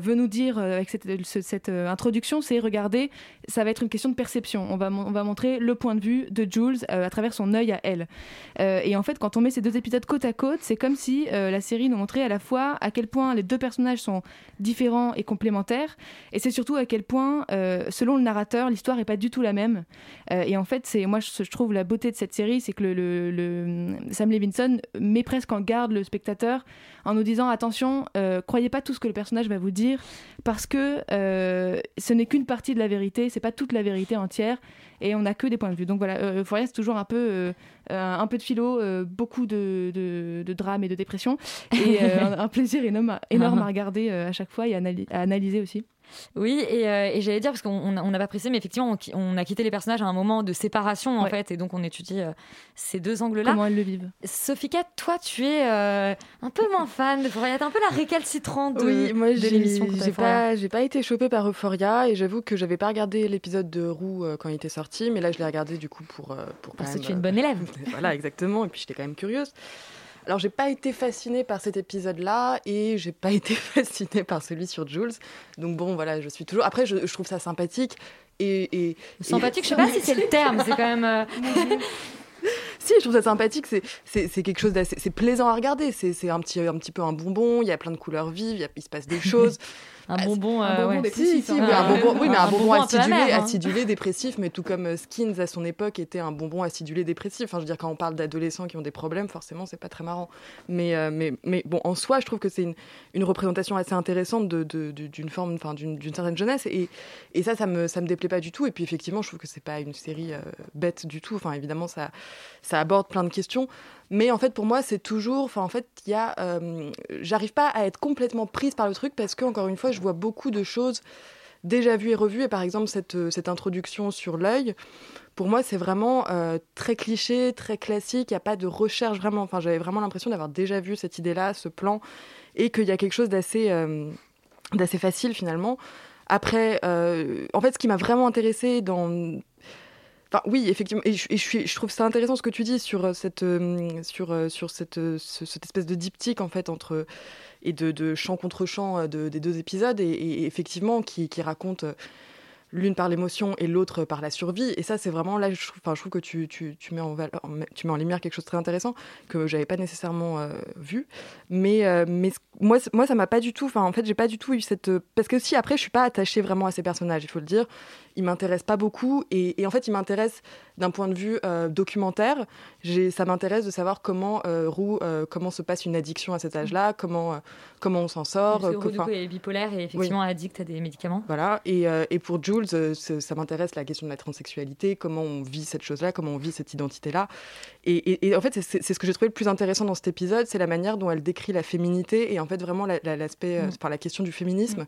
veut nous dire euh, avec cette, ce- cette, euh, introduction, c'est regardez, ça va être une question de perception. On va, on va montrer le point de vue de Jules euh, à travers son œil à elle. Euh, et en fait, quand on met ces deux épisodes côte à côte, c'est comme si euh, la série nous montrait à la fois à quel point les deux personnages sont différents et complémentaires, et c'est surtout à quel point, euh, selon le narrateur, l'histoire est pas du tout la même. Euh, et en fait, c'est moi je, trouve la beauté de cette série, c'est que le- Sam Levinson met presque en garde le spectateur en nous disant attention, euh, croyez pas tout ce que le personnage va vous dire, parce que euh, ce n'est qu'une partie de la vérité, c'est pas toute la vérité entière, et on n'a que des points de vue. Donc voilà, euh, Euphoria, c'est toujours un peu, euh, un peu de philo, euh, beaucoup de, de, de drame et de dépression, et un, un plaisir énorme, énorme à regarder euh, à chaque fois et à, analy- à analyser aussi. Oui, et, euh, et j'allais dire, parce qu'on n'a pas précisé, mais effectivement, on, a quitté les personnages à un moment de séparation, en Ouais. fait, et donc on étudie euh, ces deux angles-là. Comment elles le vivent. Sophie Kat, toi, tu es euh, un peu moins fan de Euphoria, t'es un peu la récalcitrante de, oui, moi de j'ai l'émission. j'ai pas, j'ai pas été chopée par Euphoria et j'avoue que j'avais pas regardé l'épisode de Roux quand il était sorti, mais là je l'ai regardé du coup pour pour Parce que tu es une bonne élève. voilà, exactement. Et puis j'étais quand même curieuse. Alors j'ai pas été fascinée par cet épisode-là et j'ai pas été fascinée par celui sur Jules. Donc bon, voilà, je suis toujours. Après, je, je trouve ça sympathique et, et Sympathique, et- je sais pas si c'est le terme, c'est quand même. euh, si, je trouve ça sympathique. C'est, quelque chose d'assez. C'est plaisant à regarder. C'est, c'est un, petit, un petit peu un bonbon. Il y a plein de couleurs vives. Il, y a- il se passe des choses. Un bonbon, Un bonbon ouais. dépressif. Si, si, hein. oui, un Ouais. bonbon, oui, mais un, Un bonbon, acidulé, hein. acidulé, dépressif, mais tout comme euh, Skins à son époque était un bonbon acidulé, dépressif. Enfin, je veux dire, quand on parle d'adolescents qui ont des problèmes, forcément, c'est pas très marrant. Mais, euh, mais, mais bon, en soi, je trouve que c'est une, une représentation assez intéressante de, de- de- d'une forme, enfin, d'une certaine jeunesse. Et, et ça, ça me, ça me déplaît pas du tout. Et puis, effectivement, je trouve que c'est pas une série euh, bête du tout. Enfin, évidemment, ça, ça aborde plein de questions. Mais en fait, pour moi, c'est toujours. Enfin, en fait, il y a. euh, J'arrive pas à être complètement prise par le truc parce que, encore une fois, je vois beaucoup de choses déjà vues et revues. Et par exemple, cette, euh, cette introduction sur l'œil, pour moi, c'est vraiment euh, très cliché, très classique. Il n'y a pas de recherche vraiment. Enfin, j'avais vraiment l'impression d'avoir déjà vu cette idée-là, ce plan, et qu'il y a quelque chose d'assez euh, facile finalement. Après, en fait, ce qui m'a vraiment intéressée dans Oui, effectivement, et, je, trouve ça intéressant ce que tu dis sur euh, cette, euh, sur, euh, sur cette, ce- cette espèce de diptyque en fait entre et de, de chant contre chant de- des deux épisodes et, effectivement qui, qui raconte l'une par l'émotion et l'autre par la survie. Et ça, c'est vraiment là, je trouve, enfin, je trouve que tu, tu, tu mets en valeur, tu lumière quelque chose de très intéressant que j'avais pas nécessairement vu. Mais, mais moi, moi, ça m'a pas du tout. Enfin, en fait, j'ai pas du tout eu cette. Parce que si après, je suis pas attachée vraiment à ces personnages, il faut le dire. Ils m'intéressent pas beaucoup. Et, et en fait, ils m'intéressent d'un point de vue euh, documentaire. Ça m'intéresse de savoir comment euh, Roux, euh, comment se passe une addiction à cet âge-là, comment, euh, comment on s'en sort. Parce que Roux, du coup, est bipolaire et effectivement addict à des médicaments. voilà, et, et pour Jules, ça m'intéresse la question de la transsexualité, comment on vit cette chose-là, comment on vit cette identité-là. Et, en fait, c'est- ce que j'ai trouvé le plus intéressant dans cet épisode, c'est la manière dont elle décrit la féminité et en fait vraiment la- la- l'aspect, euh, Mm. la question du féminisme.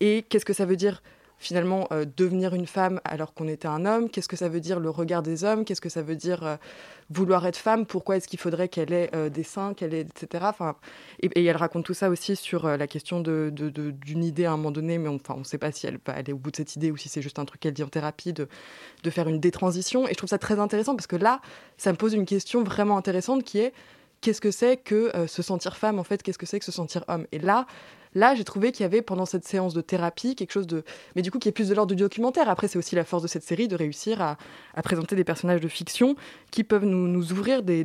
Et qu'est-ce que ça veut dire? Finalement euh, devenir une femme alors qu'on était un homme? Qu'est-ce que ça veut dire le regard des hommes? Qu'est-ce que ça veut dire euh, vouloir être femme? Pourquoi est-ce qu'il faudrait qu'elle ait euh, des seins, qu'elle ait, etc. Enfin, et, elle raconte tout ça aussi sur la question d'une idée à un moment donné, mais on, enfin, on ne sait pas si elle va aller au bout de cette idée ou si c'est juste un truc qu'elle dit en thérapie, de, faire une détransition. Et je trouve ça très intéressant parce que là, ça me pose une question vraiment intéressante qui est qu'est-ce que c'est que se sentir femme en fait? Qu'est-ce que c'est que se sentir homme? Et là, là, j'ai trouvé qu'il y avait pendant cette séance de thérapie quelque chose de, mais du coup qui est plus de l'ordre du documentaire. Après, c'est aussi la force de cette série de réussir à, présenter des personnages de fiction qui peuvent nous, ouvrir des,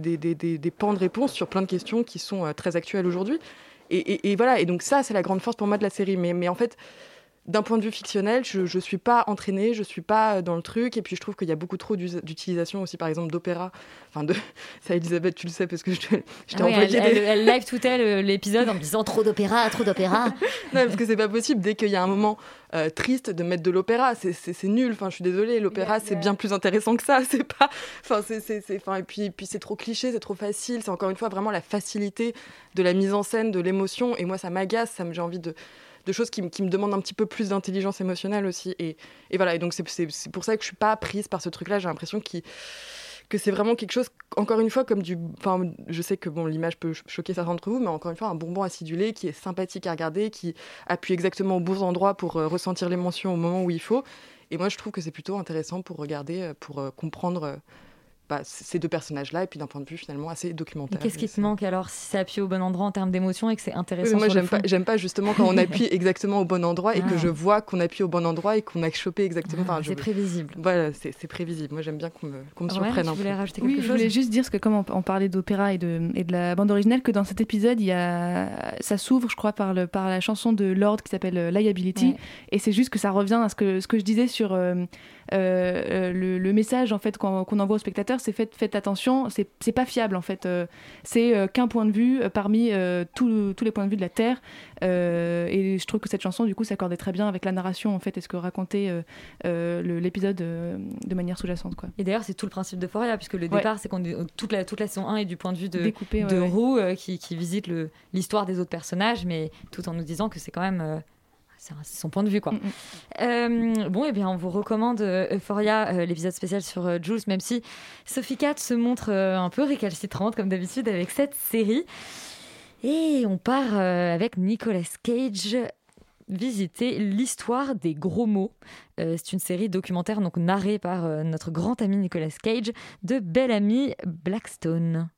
pans de réponse sur plein de questions qui sont euh, très actuelles aujourd'hui. Et, voilà. Et donc ça, c'est la grande force pour moi de la série. Mais en fait. D'un point de vue fictionnel, je, je suis pas entraînée, je suis pas euh, dans le truc, et puis je trouve qu'il y a beaucoup trop d'utilisation aussi, par exemple, d'opéra. Enfin, de... ça, Elisabeth, tu le sais parce que je t'ai Ah oui, envoyé elle, des. elle- elle live tout elle euh, l'épisode en me disant trop d'opéra, trop d'opéra. non, parce que c'est pas possible. Dès qu'il y a un moment euh, triste de mettre de l'opéra, c'est- nul. Enfin, je suis désolée, l'opéra c'est bien plus intéressant que ça. C'est pas. Enfin, c'est- Enfin, et puis, puis c'est trop cliché, c'est trop facile. C'est encore une fois vraiment la facilité de la mise en scène, de l'émotion. Et moi, ça m'agace. Ça me j'ai envie de de choses qui, me- qui me demandent un petit peu plus d'intelligence émotionnelle aussi. Et, et voilà, et donc c'est- pour ça que je suis pas prise par ce truc-là. J'ai l'impression que c'est vraiment quelque chose, encore une fois, comme du. Enfin, je sais que bon, l'image peut cho- choquer certains d'entre vous, mais encore une fois, un bonbon acidulé qui est sympathique à regarder, qui appuie exactement aux bons endroits pour euh, ressentir l'émotion au moment où il faut. Et moi, je trouve que c'est plutôt intéressant pour regarder, euh, pour euh, comprendre euh, bah, ces deux personnages-là, et puis d'un point de vue finalement assez documentaire. qu'est-ce qui te manque alors si ça appuie au bon endroit en termes d'émotion et que c'est Oui, intéressant moi, j'aime pas, j'aime pas justement quand on appuie exactement au bon endroit et Ah. que je vois qu'on appuie au bon endroit et qu'on a chopé exactement. Ah, enfin, je- c'est prévisible. Voilà, c'est c'est prévisible. Moi, j'aime bien qu'on me, qu'on me Romain, surprenne tu un voulais peu. rajouter Oui, quelque je chose voulais juste dire, parce que comme on, on parlait d'opéra et de, et de la bande originale, que dans cet épisode, il y a, ça s'ouvre, je crois, par, le, par la chanson de Lord qui s'appelle euh, Liability. Ouais. Et c'est juste que ça revient à ce que, ce que je disais sur euh, le, le message en fait, qu'on envoie aux spectateurs, c'est faites, faites attention, c'est pas fiable en fait. Euh, c'est euh, qu'un point de vue euh, parmi euh, tous tous les points de vue de la Terre. Euh, et je trouve que cette chanson, du coup, s'accordait très bien avec la narration en fait, et ce que racontait euh, euh, l'épisode euh, de manière sous-jacente. quoi. Et d'ailleurs, c'est tout le principe de Foria, puisque le Ouais. départ, c'est qu'on toute la, toute la saison 1 est du point de vue de, Découpé, ouais, de ouais. Roux euh, qui, qui visite l'histoire des autres personnages, mais tout en nous disant que c'est quand même. C'est son point de vue, quoi. Euh, bon, et bien, on vous recommande euh, Euphoria, euh, l'épisode spécial sur euh, Jules, même si Sophie Cat se montre un peu récalcitrante, comme d'habitude, avec cette série. Et on part avec Nicolas Cage visiter l'histoire des gros mots. Euh, c'est une série documentaire donc narrée par euh, notre grand ami Nicolas Cage de Bellamy Blackstone.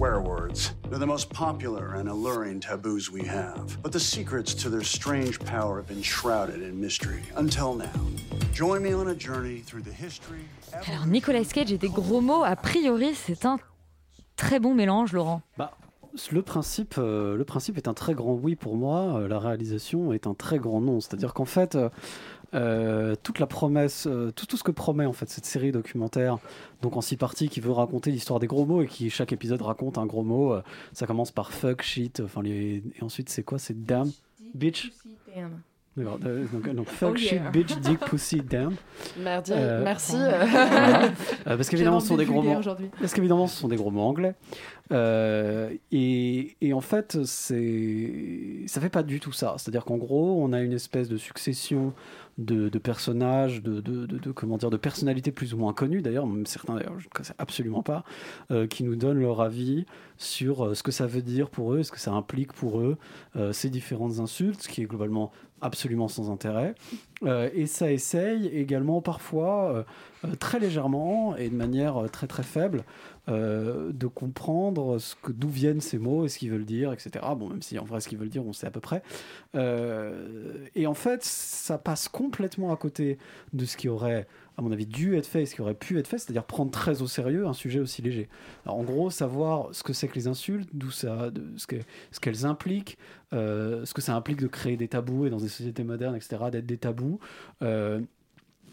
Swear words. They're the most popular and alluring taboos we have. But the secrets to their strange power have been shrouded in mystery until now. Join me on a journey through the history. Alors Nicolas Cage et des gros mots, a priori c'est un très bon mélange, Laurent. Bah, le principe, euh, le principe est un très grand oui pour moi. euh, la réalisation est un très grand non. C'est-à-dire qu'en fait, euh, euh, toute la promesse, euh, tout, tout ce que promet en fait cette série documentaire, donc en six parties, qui veut raconter l'histoire des gros mots et qui chaque épisode raconte un gros mot. euh, ça commence par fuck, shit, enfin les, et ensuite c'est quoi C'est damn, bitch? D'accord, euh, donc, donc, fuck, Oh shit, yeah. bitch, dick, pussy, damn. Merdi, Euh, merci. voilà. Euh, parce qu'évidemment, ce sont des gros mots. Parce qu'évidemment, ce sont des gros mots anglais. Euh, et, et en fait, c'est ça fait pas du tout ça. C'est-à-dire qu'en gros, on a une espèce de succession de, personnages, de- de- comment dire, de personnalités plus ou moins connues. D'ailleurs, même certains, d'ailleurs, je ne connais absolument pas, euh, qui nous donnent leur avis sur euh, ce que ça veut dire pour eux, ce que ça implique pour eux, euh, ces différentes insultes, ce qui est globalement absolument sans intérêt. Euh, et ça essaye également parfois, euh, euh, très légèrement et de manière très très faible, de comprendre d'où viennent ces mots et ce qu'ils veulent dire, etc. Bon, même si en vrai ce qu'ils veulent dire, on sait à peu près. Et en fait, ça passe complètement à côté de ce qui aurait, à mon avis, dû être fait et ce qui aurait pu être fait, c'est-à-dire prendre très au sérieux un sujet aussi léger. En gros, savoir ce que c'est que les insultes, d'où ça, ce, que- ce qu'elles impliquent, euh, ce que ça implique de créer des tabous et dans des sociétés modernes, etc., d'être des tabous. euh,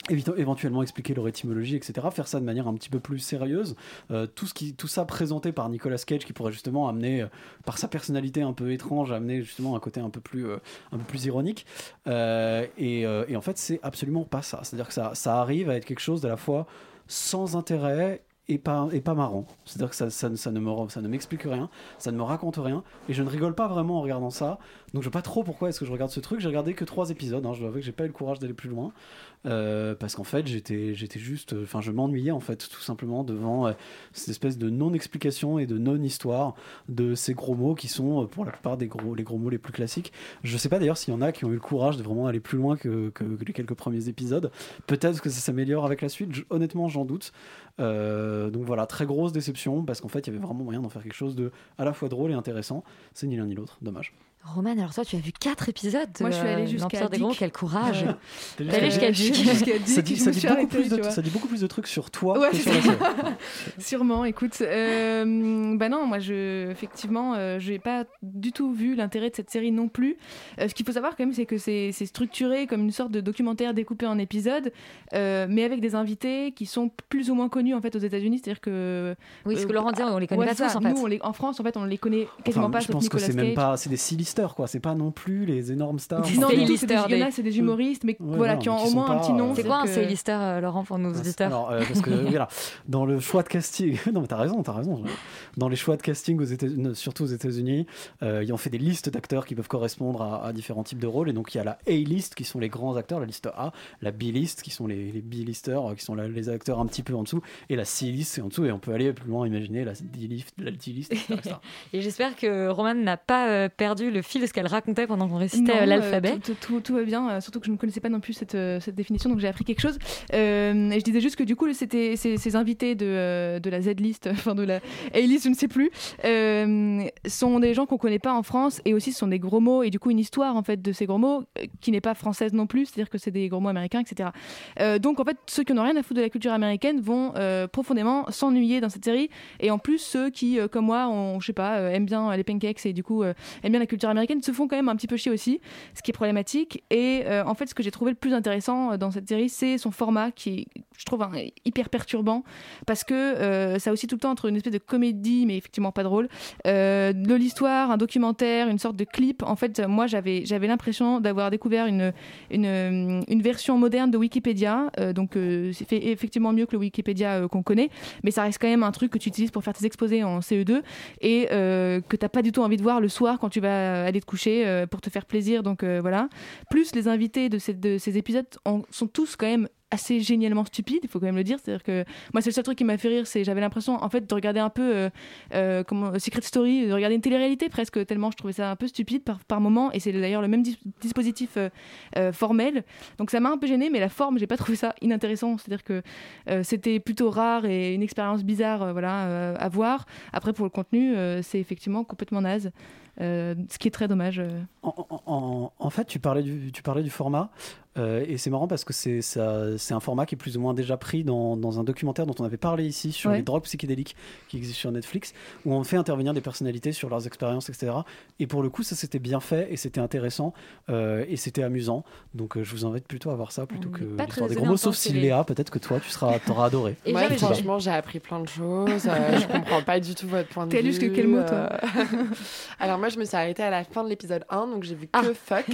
éventuellement expliquer leur étymologie, etc. Faire ça de manière un petit peu plus sérieuse. Euh, tout, ce qui, tout ça présenté par Nicolas Cage qui pourrait justement amener, euh, par sa personnalité un peu étrange, amener justement un côté un peu plus, euh, un peu plus ironique. Et, en fait, c'est absolument pas ça. C'est-à-dire que ça, ça arrive à être quelque chose de la fois sans intérêt et pas, et pas marrant. C'est-à-dire que ça, ça, ça ne m'explique rien, ça ne me raconte rien, et je ne rigole pas vraiment en regardant ça. Donc je sais pas trop pourquoi est-ce que je regarde ce truc. J'ai regardé que trois épisodes, hein. je dois avouer que j'ai pas eu le courage d'aller plus loin. Euh, parce qu'en fait j'étais juste enfin je m'ennuyais en fait tout simplement devant euh, cette espèce de non explication et de non histoire de ces gros mots qui sont euh, pour la plupart des gros les gros mots les plus classiques. Je sais pas d'ailleurs s'il y en a qui ont eu le courage de vraiment aller plus loin que, les quelques premiers épisodes. Peut-être que ça s'améliore avec la suite. Honnêtement j'en doute. Donc voilà très grosse déception parce qu'en fait il y avait vraiment moyen d'en faire quelque chose de à la fois drôle et intéressant. C'est ni l'un ni l'autre. Dommage Roman, alors toi, tu as vu 4 épisodes de Moi, je suis allée euh, jusqu'à l'Empire des Gros, quel courage. Ouais. T'es allée jusqu'à Dick, Ça dit, beaucoup arrêtée, plus de, vois. ça dit beaucoup plus de trucs sur toi Ouais, que sur la série. Sûrement, écoute. euh, bah non, moi, je, effectivement, euh, je n'ai pas du tout vu l'intérêt de cette série non plus. Euh, ce qu'il faut savoir quand même, c'est que c'est structuré comme une sorte de documentaire découpé en épisodes, euh, mais avec des invités qui sont plus ou moins connus en fait aux États-Unis. C'est-à-dire que. Oui, ce que euh, Laurent dit, on les connaît ouais, pas tous, en fait. Nous, on les- en France, en fait, on les connaît quasiment Enfin, pas, je pense que c'est même pas, c'est des Quoi. C'est pas non plus les énormes stars. Non, Des du tout, c'est des- des- c'est des humoristes, mais Ouais, voilà, qui ont qui au moins un petit nom. C'est c'est quoi un que- C-lister, euh, Laurent, pour nos auditeurs Alors, euh, parce que voilà, dans le choix de casting, non mais t'as raison, t'as raison. Dans les choix de casting aux États, surtout aux États-Unis, euh, ils ont fait des listes d'acteurs qui peuvent correspondre à, à différents types de rôles. Et donc il y a la A-list qui sont les grands acteurs, la liste A, la B-list qui sont les, les B-listers, euh, qui sont la- les acteurs un petit peu en dessous, et la C-list c'est en dessous. Et on peut aller plus loin, imaginer la D-list, la D-list, etc., etc. Et j'espère que Roman n'a pas euh, perdu le fil de ce qu'elle racontait pendant qu'on récitait euh, euh, l'alphabet. tout, tout- tout va bien, euh, surtout que je ne connaissais pas non plus cette, cette définition, donc j'ai appris quelque chose. Euh, et je disais juste que du coup, c'était ces, ces invités de, de la Z-list, enfin de la A-list, je ne sais plus, euh, sont des gens qu'on connaît pas en France et aussi ce sont des gros mots et du coup une histoire en fait de ces gros mots qui n'est pas française non plus, c'est-à-dire que c'est des gros mots américains, etc. Euh, donc en fait, ceux qui n'ont rien à foutre de la culture américaine vont profondément s'ennuyer dans cette série et en plus ceux qui, comme moi, ont, je sais pas, aiment bien les pancakes et du coup aiment bien la culture américaine se font quand même un petit peu chier aussi, ce qui est problématique. Et euh, en fait, ce que j'ai trouvé le plus intéressant euh, dans cette série, c'est son format qui est, je trouve, hyper perturbant parce que euh, ça aussi tout le temps entre une espèce de comédie, mais effectivement pas drôle, euh, de l'histoire, un documentaire, une sorte de clip. En fait, moi, j'avais l'impression d'avoir découvert une, une, euh, une version moderne de Wikipédia. Donc, c'est fait effectivement mieux que le Wikipédia qu'on connaît, mais ça reste quand même un truc que tu utilises pour faire tes exposés en CE2 et que t'as pas du tout envie de voir le soir quand tu vas aller te coucher euh, pour te faire plaisir. Donc euh, voilà. Plus les invités de ces, de ces épisodes sont tous quand même assez génialement stupides, il faut quand même le dire. C'est-à-dire que moi, c'est le seul truc qui m'a fait rire, c'est j'avais l'impression en fait de regarder un peu euh, euh, Secret Story, de regarder une télé-réalité presque tellement je trouvais ça un peu stupide par, par moment. Et c'est d'ailleurs le même dis- dispositif euh, euh, formel. Donc ça m'a un peu gêné, mais la forme, j'ai pas trouvé ça inintéressant. C'est-à-dire que euh, c'était plutôt rare et une expérience bizarre, euh, voilà, euh, à voir. Après pour le contenu, euh, c'est effectivement complètement naze. Euh, ce qui est très dommage. euh. En, en- en fait, tu parlais du, tu parlais du format, euh, et c'est marrant parce que c'est ça- c'est un format qui est plus ou moins déjà pris dans, dans un documentaire dont on avait parlé ici sur Ouais. les drogues psychédéliques qui existent sur Netflix, où on fait intervenir des personnalités sur leurs expériences, etc. Et pour le coup, ça c'était bien fait et c'était intéressant euh, et c'était amusant. Donc euh, je vous invite plutôt à voir ça plutôt que pas très l'histoire des gros mots, sauf que si. Léa, peut-être que toi tu seras, t'auras adoré. Et Moi, franchement, j'ai appris plein de choses. euh, je comprends pas du tout votre point de vue. allée jusqu'à quel mot, toi. Alors, moi, je me suis arrêtée à la fin de l'épisode 1, donc j'ai vu que Ah. fuck.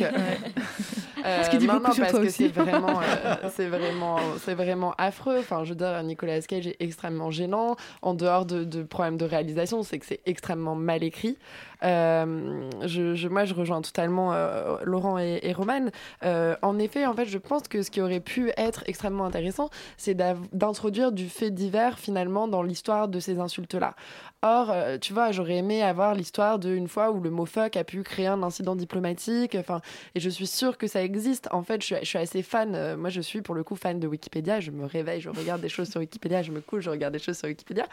Euh, Ce qui dit beaucoup sur parce que c'est vraiment, euh, c'est vraiment, c'est vraiment affreux. Enfin, je veux dire, Nicolas Cage est extrêmement gênant. En dehors de, de problèmes de réalisation, c'est que c'est extrêmement mal écrit. Euh, je, moi, je rejoins totalement euh, Laurent et, et Roman. Euh, en effet, en fait, je pense que ce qui aurait pu être extrêmement intéressant, c'est d'introduire du fait divers finalement dans l'histoire de ces insultes-là. Or, tu vois, j'aurais aimé avoir l'histoire d'une fois où le mot fuck a pu créer un incident diplomatique. Enfin, et je suis sûre que ça existe. En fait, je suis, assez fan. moi, je suis pour le coup fan de Wikipédia. Je me réveille, je regarde des choses sur Wikipédia, je me couche, je regarde des choses sur Wikipédia.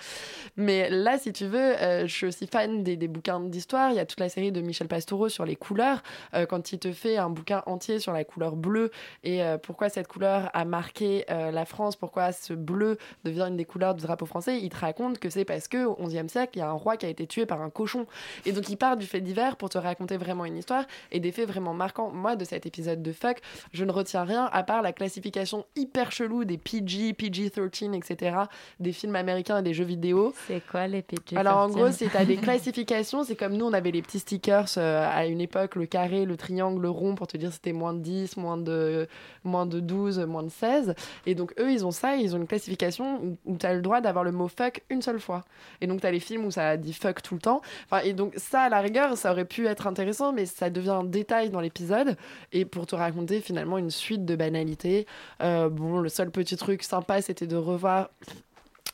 Mais là, si tu veux, je suis aussi fan des bouquins d'histoire. Il y a toute la série de Michel Pastoureau sur les couleurs. Euh, quand il te fait un bouquin entier sur la couleur bleue et euh, pourquoi cette couleur a marqué euh, la France, pourquoi ce bleu devient une des couleurs du drapeau français, il te raconte que c'est parce que au XIe siècle, il y a un roi qui a été tué par un cochon. Et donc, il part du fait divers pour te raconter vraiment une histoire et des faits vraiment marquants. Moi, de cet épisode de Fuck, je ne retiens rien à part la classification hyper chelou des PG, PG-13, etc., des films américains et des jeux vidéo. C'est quoi les PG Alors en gros, c'est t'as des classifications, c'est comme nous on avait les petits stickers euh, à une époque, le carré, le triangle, le rond pour te dire c'était moins de 10, moins de moins de 12, moins de 16 et donc eux ils ont ça, ils ont une classification où, où t'as le droit d'avoir le mot fuck une seule fois. Et donc t'as les films où ça dit fuck tout le temps. Enfin et donc ça à la rigueur, ça aurait pu être intéressant mais ça devient un détail dans l'épisode et pour te raconter finalement une suite de banalités. Euh, bon, le seul petit truc sympa, c'était de revoir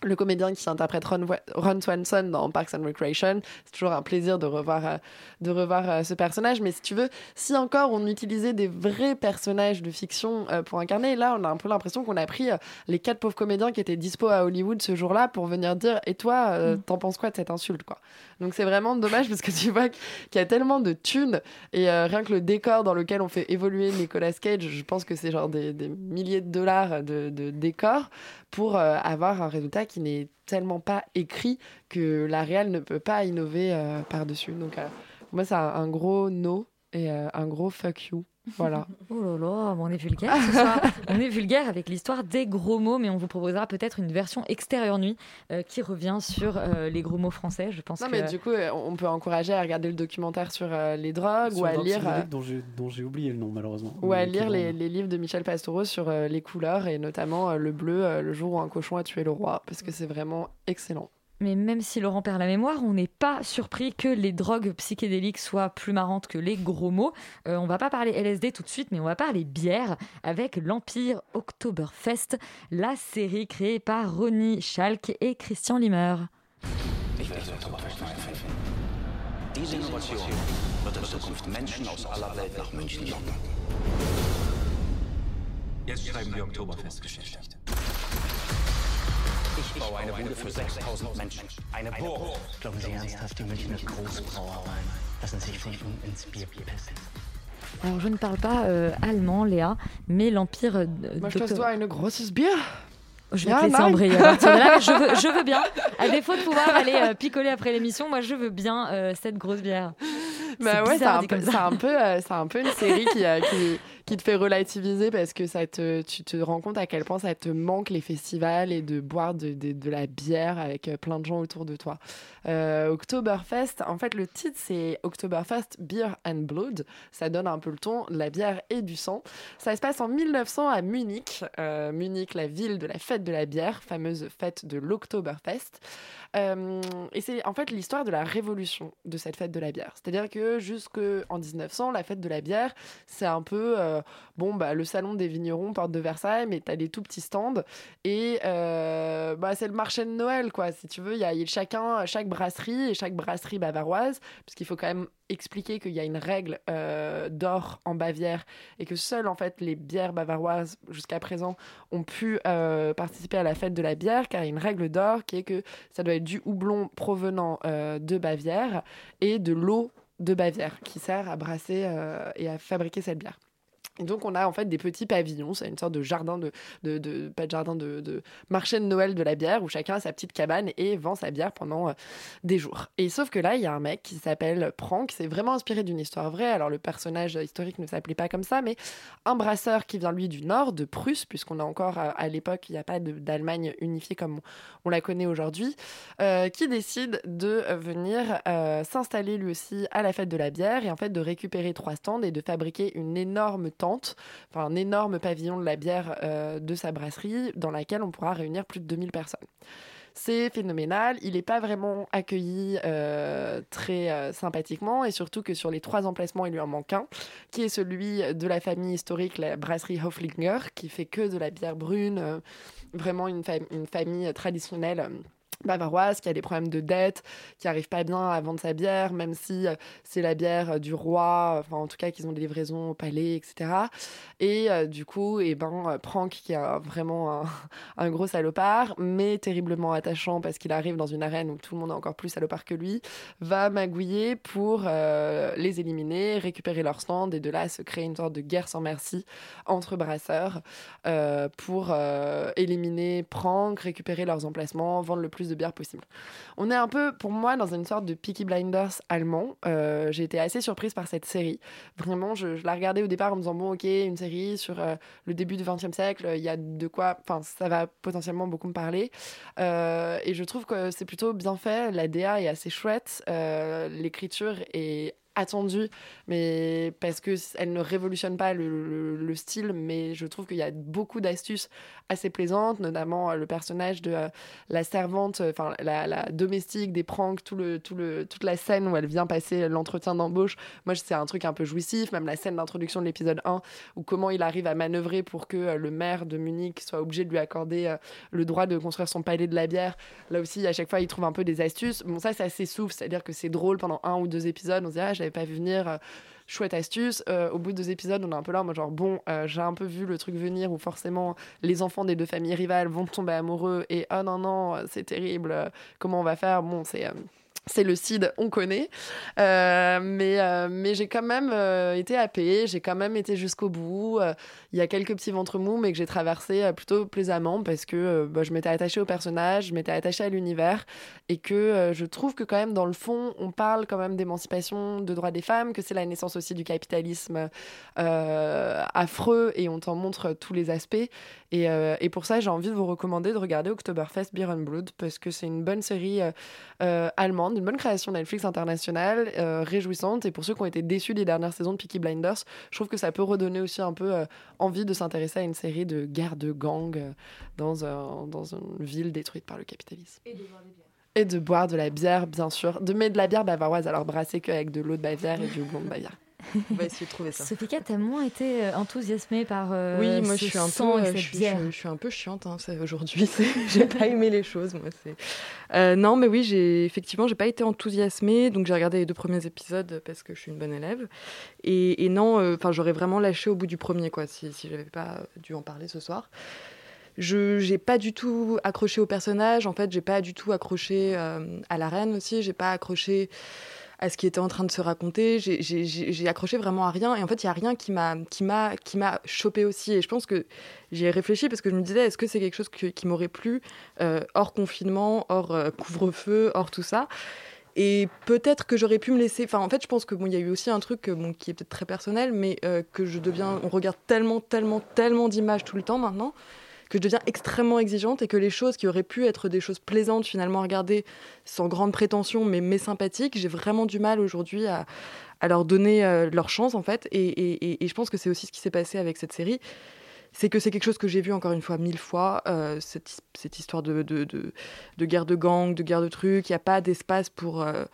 le comédien qui interprète Ron, Wa- Ron Swanson dans Parks and Recreation. C'est toujours un plaisir de revoir, euh, de revoir euh, ce personnage. Mais si tu veux, si encore on utilisait des vrais personnages de fiction euh, pour incarner, là, on a un peu l'impression qu'on a pris les quatre pauvres comédiens qui étaient dispo à Hollywood ce jour-là pour venir dire Et toi, euh, t'en penses quoi de cette insulte quoi? Donc c'est vraiment dommage parce que tu vois qu'il y a tellement de thunes et euh, rien que le décor dans lequel on fait évoluer Nicolas Cage, je pense que c'est genre des, des milliers de dollars de, décor pour euh, avoir un résultat qui n'est tellement pas écrit que la réelle ne peut pas innover euh, par-dessus. Donc, moi, c'est un, gros no et un gros fuck you. Voilà. Oh là là, on est vulgaire ce soir. on est vulgaire avec l'histoire des gros mots, mais on vous proposera peut-être une version extérieure nuit euh, qui revient sur euh, les gros mots français. Je pense Non, que mais du coup, euh, on peut encourager à regarder le documentaire sur euh, les drogues Sur ou à un lire. euh, dont j'ai- dont j'ai oublié le nom malheureusement. ou à lire les, les livres de Michel Pastoureau sur euh, les couleurs et notamment euh, le bleu, euh, le jour où un cochon a tué le roi, parce que c'est vraiment excellent. Mais même si Laurent perd la mémoire, on n'est pas surpris que les drogues psychédéliques soient plus marrantes que les gros mots. Euh, on va pas parler LSD tout de suite, mais on va parler bière avec l'Empire Oktoberfest, la série créée par Ronnie Schalk et Christian Limmer. Ich will das Oktoberfest neu erfinden. Diese Innovation wird in Zukunft Menschen aus aller Welt nach München locken. Jetzt schreiben wir Oktoberfestgeschichte. Ich baue eine Bude für 6000 Menschen. Eine Burg. Glauben Sie ernsthaft, die Münchner Großbrauereien lassen sich von unten ins Bier pissen? Alors je ne parle pas euh, allemand, Léa, mais l'Empire. euh, Moi, je d'Oktober- te dois une grosse bière. Je vais te laisser embrayer. je, veux, je veux bien. À défaut de pouvoir aller euh, picoler après l'émission, moi je veux bien euh, cette grosse bière. Bah C'est ouais, c'est un, peu- comme ça. c'est un peu, euh, c'est un peu une série qui, euh, qui, qui te fait relativiser parce que ça te, tu te rends compte à quel point ça te manque les festivals et de boire de, de, de la bière avec euh, plein de gens autour de toi. Euh, Oktoberfest, en fait, le titre c'est Oktoberfest Beer and Blood. Ça donne un peu le ton de la bière et du sang. Ça se passe en 1900 à Munich. Euh, Munich, la ville de la fête de la bière, fameuse fête de l'Oktoberfest. Euh, et c'est en fait l'histoire de la révolution de cette fête de la bière. C'est-à-dire que jusqu'en 1900, la fête de la bière, c'est un peu euh, bon, bah, le salon des vignerons, porte de Versailles, mais tu as des tout petits stands. Et euh, bah, c'est le marché de Noël, quoi. Si tu veux, il y y a chacun, chaque brasserie et chaque brasserie bavaroise, puisqu'il faut quand même expliquer qu'il y a une règle euh, d'or en Bavière et que seules en fait les bières bavaroises jusqu'à présent ont pu euh, participer à la fête de la bière car il y a une règle d'or qui est que ça doit être du houblon provenant euh, de Bavière et de l'eau de Bavière qui sert à brasser et à fabriquer cette bière. Et donc on a en fait des petits pavillons, c'est une sorte de jardin de, de, pas de jardin de, marché de Noël de la bière où chacun a sa petite cabane et vend sa bière pendant euh, des jours. Et sauf que là il y a un mec qui s'appelle Prank, c'est vraiment inspiré d'une histoire vraie. Alors le personnage historique ne s'appelait pas comme ça, mais un brasseur qui vient lui du nord, de Prusse, puisqu'on a encore euh, à l'époque il n'y a pas d'Allemagne unifiée comme on, la connaît aujourd'hui, euh, qui décide de venir s'installer lui aussi à la fête de la bière et en fait de récupérer trois stands et de fabriquer une énorme tente, enfin un énorme pavillon de la bière euh, de sa brasserie dans laquelle on pourra réunir plus de 2000 personnes. C'est phénoménal, il n'est pas vraiment accueilli euh, très euh, sympathiquement et surtout que sur les trois emplacements, il lui en manque un, qui est celui de la famille historique, la brasserie Hoflinger, qui fait que de la bière brune, vraiment une famille traditionnelle. Bavaroise qui a des problèmes de dette, qui arrive pas bien à vendre sa bière, même si euh, c'est la bière euh, du roi, enfin en tout cas qu'ils ont des livraisons au palais, etc. Et euh, du coup, et ben, euh, Prank, qui est vraiment un, gros salopard, mais terriblement attachant parce qu'il arrive dans une arène où tout le monde est encore plus salopard que lui, va magouiller pour les éliminer, récupérer leur stand et de là se créer une sorte de guerre sans merci entre brasseurs pour éliminer Prank, récupérer leurs emplacements, vendre le plus de bière possible. On est un peu, pour moi, dans une sorte de Peaky Blinders allemand. Euh, J'ai été assez surprise par cette série. Vraiment, je, la regardais au départ en me disant, bon, ok, une série sur euh, le début du XXe siècle, il y a de quoi, enfin, ça va potentiellement beaucoup me parler. Euh, et je trouve que c'est plutôt bien fait. La DA est assez chouette. L'écriture est attendue, mais parce que elle ne révolutionne pas le, le- le style, mais je trouve qu'il y a beaucoup d'astuces assez plaisantes, notamment euh, le personnage de euh, la servante, euh, enfin la, domestique des pranks, tout le, tout le, toute la scène où elle vient passer l'entretien d'embauche. Moi, c'est un truc un peu jouissif, même la scène d'introduction de l'épisode 1, où comment il arrive à manœuvrer pour que le maire de Munich soit obligé de lui accorder le droit de construire son palais de la bière. Là aussi, à chaque fois, il trouve un peu des astuces. Bon, ça, c'est assez souffle, c'est-à-dire que c'est drôle pendant un ou deux épisodes. On se dit, ah, pas vu venir. euh, chouette astuce. Euh, au bout de deux épisodes, on est un peu là, moi genre bon, euh, j'ai un peu vu le truc venir où forcément les enfants des deux familles rivales vont tomber amoureux et oh non non, c'est terrible, comment on va faire? Bon, c'est c'est le CID, on connaît. Euh, mais euh, mais j'ai quand même euh, été happée, j'ai quand même été jusqu'au bout. Il y a quelques petits ventres mous, mais que j'ai traversé plutôt plaisamment parce que bah, je m'étais attachée au personnage, je m'étais attachée à l'univers et que je trouve que quand même dans le fond, on parle quand même d'émancipation, de droits des femmes, que c'est la naissance aussi du capitalisme affreux et on t'en montre tous les aspects. Et, et pour ça, j'ai envie de vous recommander de regarder Oktoberfest Beer and Blood parce que c'est une bonne série allemande, une bonne création Netflix internationale, euh, réjouissante. Et pour ceux qui ont été déçus des dernières saisons de Peaky Blinders, je trouve que ça peut redonner aussi un peu euh, envie de s'intéresser à une série de guerres de gangs euh, dans, un- dans une ville détruite par le capitalisme. Et de boire de la bière, bien sûr. De mettre de la bière bavaroise, alors brassée qu'avec de l'eau de Bavière et du houblon de Bavière. On va essayer de trouver ça. Sophie t'as moins été euh, enthousiasmée par euh, oui, moi ce je suis un sang peu, et cette je, suis, bière. je- je suis un peu chiante hein, aujourd'hui. J'ai pas aimé les choses, moi. Euh, non, mais oui, j'ai effectivement, j'ai pas été enthousiasmée, donc j'ai regardé les deux premiers épisodes parce que je suis une bonne élève. Et, et non, euh, enfin, j'aurais vraiment lâché au bout du premier, quoi, si, si j'avais pas dû en parler ce soir. Je j'ai pas du tout accroché au personnage. En fait, j'ai pas du tout accroché euh, à la reine aussi. J'ai pas accroché à ce qui était en train de se raconter. J'ai- accroché vraiment à rien. Et en fait, il y a rien qui m'a chopé aussi. Et je pense que j'y ai réfléchi parce que je me disais, est-ce que c'est quelque chose qui m'aurait plu euh, hors confinement, hors euh, couvre-feu, hors tout ça? Et peut-être que j'aurais pu me laisser. Enfin, en fait, je pense que bon, il y a eu aussi un truc euh, qui est peut-être très personnel, mais que je deviens. On regarde tellement, tellement, tellement d'images tout le temps maintenant que je deviens extrêmement exigeante et que les choses qui auraient pu être des choses plaisantes finalement à regarder sans grande prétention mais, sympathiques, j'ai vraiment du mal aujourd'hui à, leur donner euh, leur chance en fait. Et, je pense que c'est aussi ce qui s'est passé avec cette série. C'est que c'est quelque chose que j'ai vu encore une fois mille fois, euh, cette, histoire de guerre de gang, de guerre de trucs. Il n'y a pas d'espace pour, euh,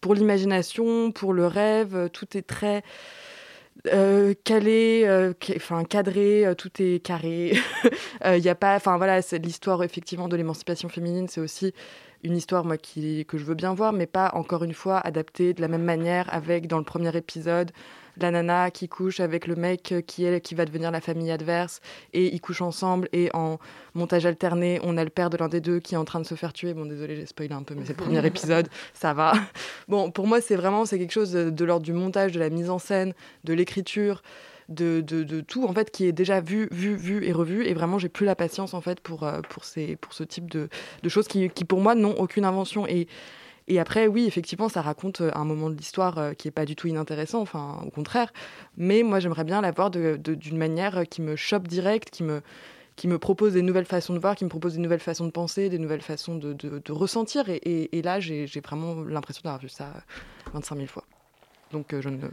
pour l'imagination, pour le rêve. Tout est très euh, calé, euh, enfin cadré, euh, tout est carré. Il y a pas, enfin voilà, l'histoire effectivement de l'émancipation féminine, c'est aussi une histoire moi qui que je veux bien voir, mais pas encore une fois adaptée de la même manière avec dans le premier épisode la nana qui couche avec le mec qui est qui va devenir la famille adverse et ils couchent ensemble et en montage alterné on a le père de l'un des deux qui est en train de se faire tuer. Bon désolé j'ai spoilé un peu mais c'est le premier épisode ça va. Bon pour moi c'est vraiment c'est quelque chose de, de l'ordre du montage de la mise en scène de l'écriture de, de, de tout en fait qui est déjà vu, vu, vu et revu et vraiment j'ai plus la patience en fait pour, euh, pour, ces, pour ce type de, de choses qui, qui pour moi n'ont aucune invention. Et, et après oui effectivement ça raconte euh, un moment de l'histoire euh, qui est pas du tout inintéressant enfin au contraire mais moi j'aimerais bien l'avoir de- de- d'une manière qui me chope direct qui me qui me propose des nouvelles façons de voir, qui me propose des nouvelles façons de penser, des nouvelles façons de, ressentir. Et, là, j'ai vraiment l'impression d'avoir vu ça 25 000 fois. Donc, euh, je ne.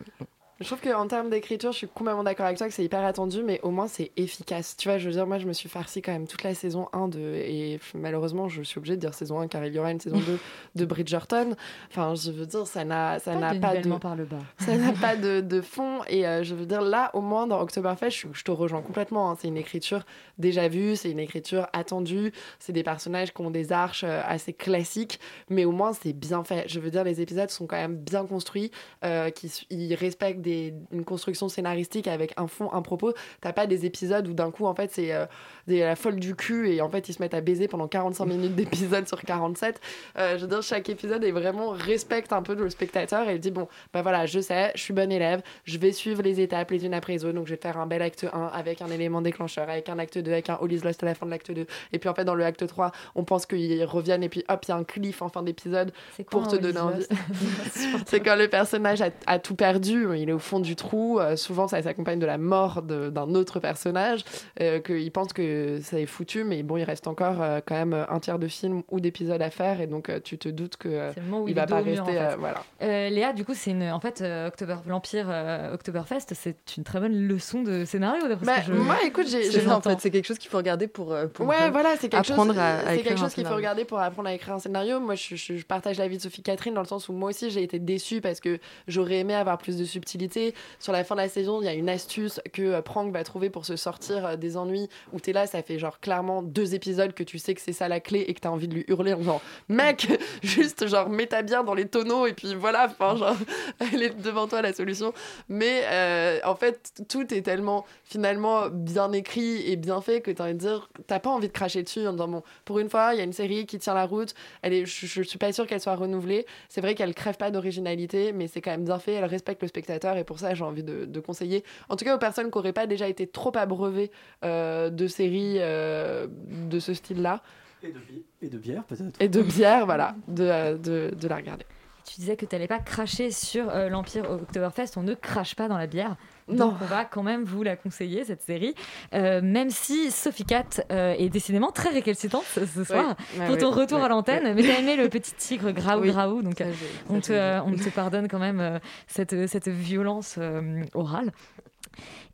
Je trouve qu'en termes d'écriture, je suis complètement d'accord avec toi que c'est hyper attendu, mais au moins c'est efficace. Tu vois, je veux dire, moi je me suis farci quand même toute la saison 1 de. Et malheureusement, je suis obligée de dire saison 1 car il y aura une saison 2 de Bridgerton. Enfin, je veux dire, ça n'a ça Pas n'a de pas de. nivellement par le bas. Ça n'a pas de, de fond. Et euh, je veux dire, là, au moins, dans Oktoberfest, je, je te rejoins complètement. hein. C'est une écriture déjà vue, c'est une écriture attendue. C'est des personnages qui ont des arches euh, assez classiques, mais au moins, c'est bien fait. Je veux dire, les épisodes sont quand même bien construits, euh, qui, ils respectent des, une construction scénaristique avec un fond, un propos. T'as pas des épisodes où d'un coup, en fait, c'est euh, des- la folle du cul et en fait, ils se mettent à baiser pendant 45 minutes d'épisode sur 47. Euh, je veux dire, chaque épisode est vraiment respecte un peu le spectateur et il dit bon, bah voilà, je sais, je suis bonne élève, je vais suivre les étapes les unes après les autres, donc je vais faire un bel acte 1 avec un élément déclencheur, avec un acte 2, avec un All is Lost à la fin de l'acte 2. Et puis en fait, dans le acte 3, on pense qu'ils reviennent et puis hop, il y a un cliff en fin d'épisode pour te donner envie. C'est quand le personnage a, a tout perdu, il est au fond du trou. Euh, souvent, ça s'accompagne de la mort d'un autre personnage, euh, qu'il pense que ça est foutu, mais bon, il reste encore euh, quand même un tiers de film ou d'épisodes à faire, et donc euh, tu te doutes que euh, il il, va pas rester. en fait. euh, voilà. Euh, Léa, du coup, c'est une, en fait, euh, October, l'Empire euh, Oktoberfest, c'est une très bonne leçon de scénario. d'après Bah, ce que je- moi, écoute, j'ai- j'ai-. En fait, c'est quelque chose qu'il faut regarder pour, pour Ouais, voilà, c'est quelque apprendre chose, à, à c'est écrire quelque un chose qu'il faut scénario. regarder pour apprendre à écrire un scénario. Moi, je, je- je partage l'avis de Sophie Catherine dans le sens où moi aussi j'ai été déçue parce que j'aurais aimé avoir plus de subtilité. Sur la fin de la saison, il y a une astuce que Prank va trouver pour se sortir des ennuis où t'es là, ça fait genre clairement deux épisodes que tu sais que c'est ça la clé et que t'as envie de lui hurler en disant mec, juste genre mets ta bière dans les tonneaux et puis voilà, enfin genre elle est devant toi la solution. Mais euh, en fait, tout est tellement finalement bien écrit et bien fait que t'as envie de dire, t'as pas envie de cracher dessus en disant bon, pour une fois, il y a une série qui tient la route. Elle est, je, je suis pas sûre qu'elle soit renouvelée. C'est vrai qu'elle crève pas d'originalité, mais c'est quand même bien fait. Elle respecte le spectateur et pour ça, j'ai envie de, conseiller. En tout cas, aux personnes qui auraient pas déjà été trop abreuvées euh, de séries euh, de ce style-là. Et de, bi- et de bière, peut-être. Et de bière, voilà, de, euh, de, de la regarder. Tu disais que tu n'allais pas cracher sur euh, l'Empire Oktoberfest. On ne crache pas dans la bière. Non. Donc on va quand même vous la conseiller, cette série. Euh, même si Sophie Cat euh, est décidément très récalcitrante ce, soir Ouais, pour ton retour ouais, à l'antenne. ouais. Mais t'as aimé le petit tigre graou Oui. graou. Donc Ça, on, te, euh, on te pardonne quand même euh, cette, cette violence euh, orale.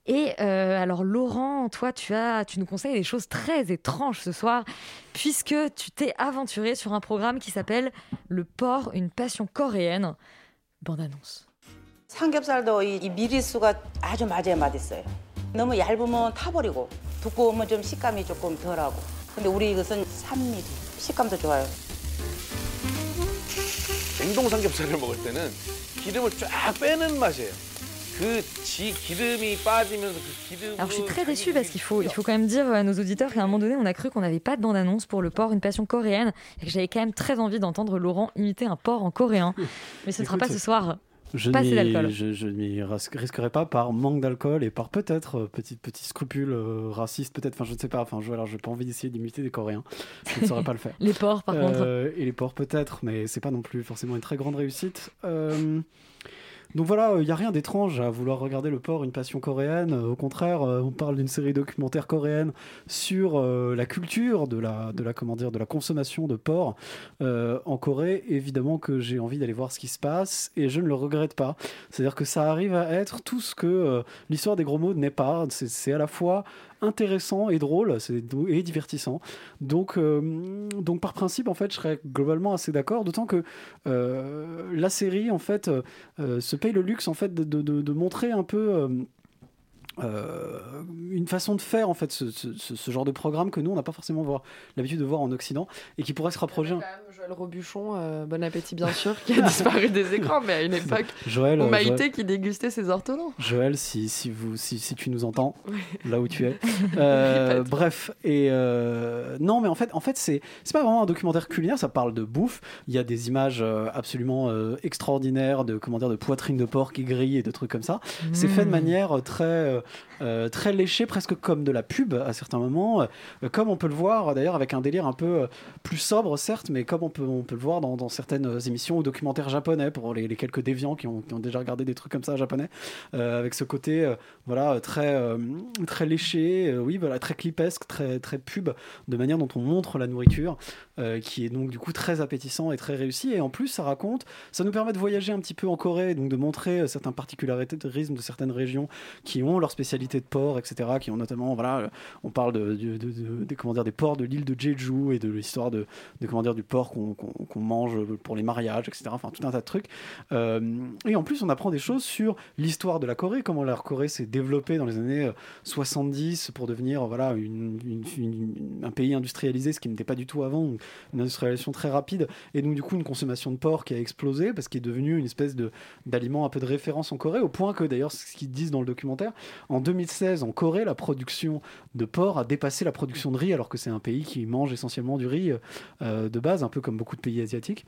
Et euh, alors Laurent, toi tu as, tu nous conseilles des choses très étranges ce soir, puisque tu t'es aventuré sur un programme qui s'appelle Le porc, une passion coréenne. Bande annonce. 삼겹살도 이, 이 미리수가 아주 맞아야 맛있어요. 너무 얇으면 타버리고 두꺼우면 좀 식감이 조금 덜하고. 근데 우리 이것은 3mm 식감도 좋아요. 냉동 삼겹살을 먹을 때는 기름을 쫙 빼는 맛이에요. Alors je suis très déçue parce qu'il faut, il faut quand même dire à nos auditeurs qu'à un moment donné on a cru qu'on n'avait pas de bande-annonce pour le porc, une passion coréenne, et que j'avais quand même très envie d'entendre Laurent imiter un porc en coréen. Mais ce ne sera pas ce soir. Je ne m'y risquerai pas par manque d'alcool et par peut-être euh, petit, petit scrupule euh, raciste, peut-être, enfin je ne sais pas, enfin je n'ai pas envie d'essayer d'imiter des Coréens, je ne saurais pas le faire. les porcs par contre. Euh, et les porcs peut-être, mais c'est pas non plus forcément une très grande réussite. Euh, euh, Donc voilà, il n'y a rien d'étrange à vouloir regarder le porc, une passion coréenne. Euh, Au contraire, euh, on parle d'une série documentaire coréenne sur euh, la culture de la, de la, comment de la consommation de porc euh, en Corée. Évidemment que j'ai envie d'aller voir ce qui se passe et je ne le regrette pas. C'est-à-dire que ça arrive à être tout ce que euh, l'histoire des gros mots n'est pas. C'est à la fois intéressant et drôle et divertissant. Donc, euh, donc par principe, en fait, je serais globalement assez d'accord. D'autant que euh, la série, en fait, euh, se paye le luxe, en fait, de, de- montrer un peu. euh, une façon de faire en fait ce, ce- ce- genre de programme que nous on n'a pas forcément l'habitude de voir en Occident et qui pourrait se rapprocher un- Joël Robuchon, euh, bon appétit bien sûr, qui a disparu des écrans, mais à une époque Joël, où euh, Maïté Joël. qui dégustait ses ortolans. Joël, si, si, vous, si, si tu nous entends, là où tu es. Euh, bref, et euh, non, mais en fait, en fait c'est pas vraiment un documentaire culinaire, ça parle de bouffe. Il y a des images absolument extraordinaires de, comment dire, de poitrine de porc qui grille et de trucs comme ça. C'est fait de Mm. manière très, très léchée, presque comme de la pub à certains moments. Comme on peut le voir d'ailleurs avec un délire un peu plus sobre, certes, mais comme on on peut le voir dans, certaines émissions ou documentaires japonais pour les, les quelques déviants qui ont, déjà regardé des trucs comme ça japonais, euh, avec ce côté euh, voilà très euh, très léché, oui voilà très clipesque, très très pub de manière dont on montre la nourriture, qui est donc du coup très appétissant et très réussi. Et en plus, ça raconte, ça nous permet de voyager un petit peu en Corée, donc de montrer certains particularismes de certaines régions qui ont leur spécialité de porc, etc., qui ont notamment voilà, on parle de, comment dire des porcs de l'île de Jeju et de l'histoire de comment dire du porc qu'on mange pour les mariages, etc. Enfin tout un tas de trucs. Euh, et en plus, on apprend des choses sur l'histoire de la Corée, comment la Corée s'est développée dans les années euh, 70 pour devenir voilà un pays industrialisé, ce qui n'était pas du tout avant, une industrialisation très rapide, et donc du coup une consommation de porc qui a explosé parce qu'il est devenu une espèce d'aliment un peu de référence en Corée, au point que d'ailleurs ce qu'ils disent dans le documentaire, en 2016 en Corée, la production de porc a dépassé la production de riz, alors que c'est un pays qui mange essentiellement du riz euh, de base, un peu comme beaucoup de pays asiatiques.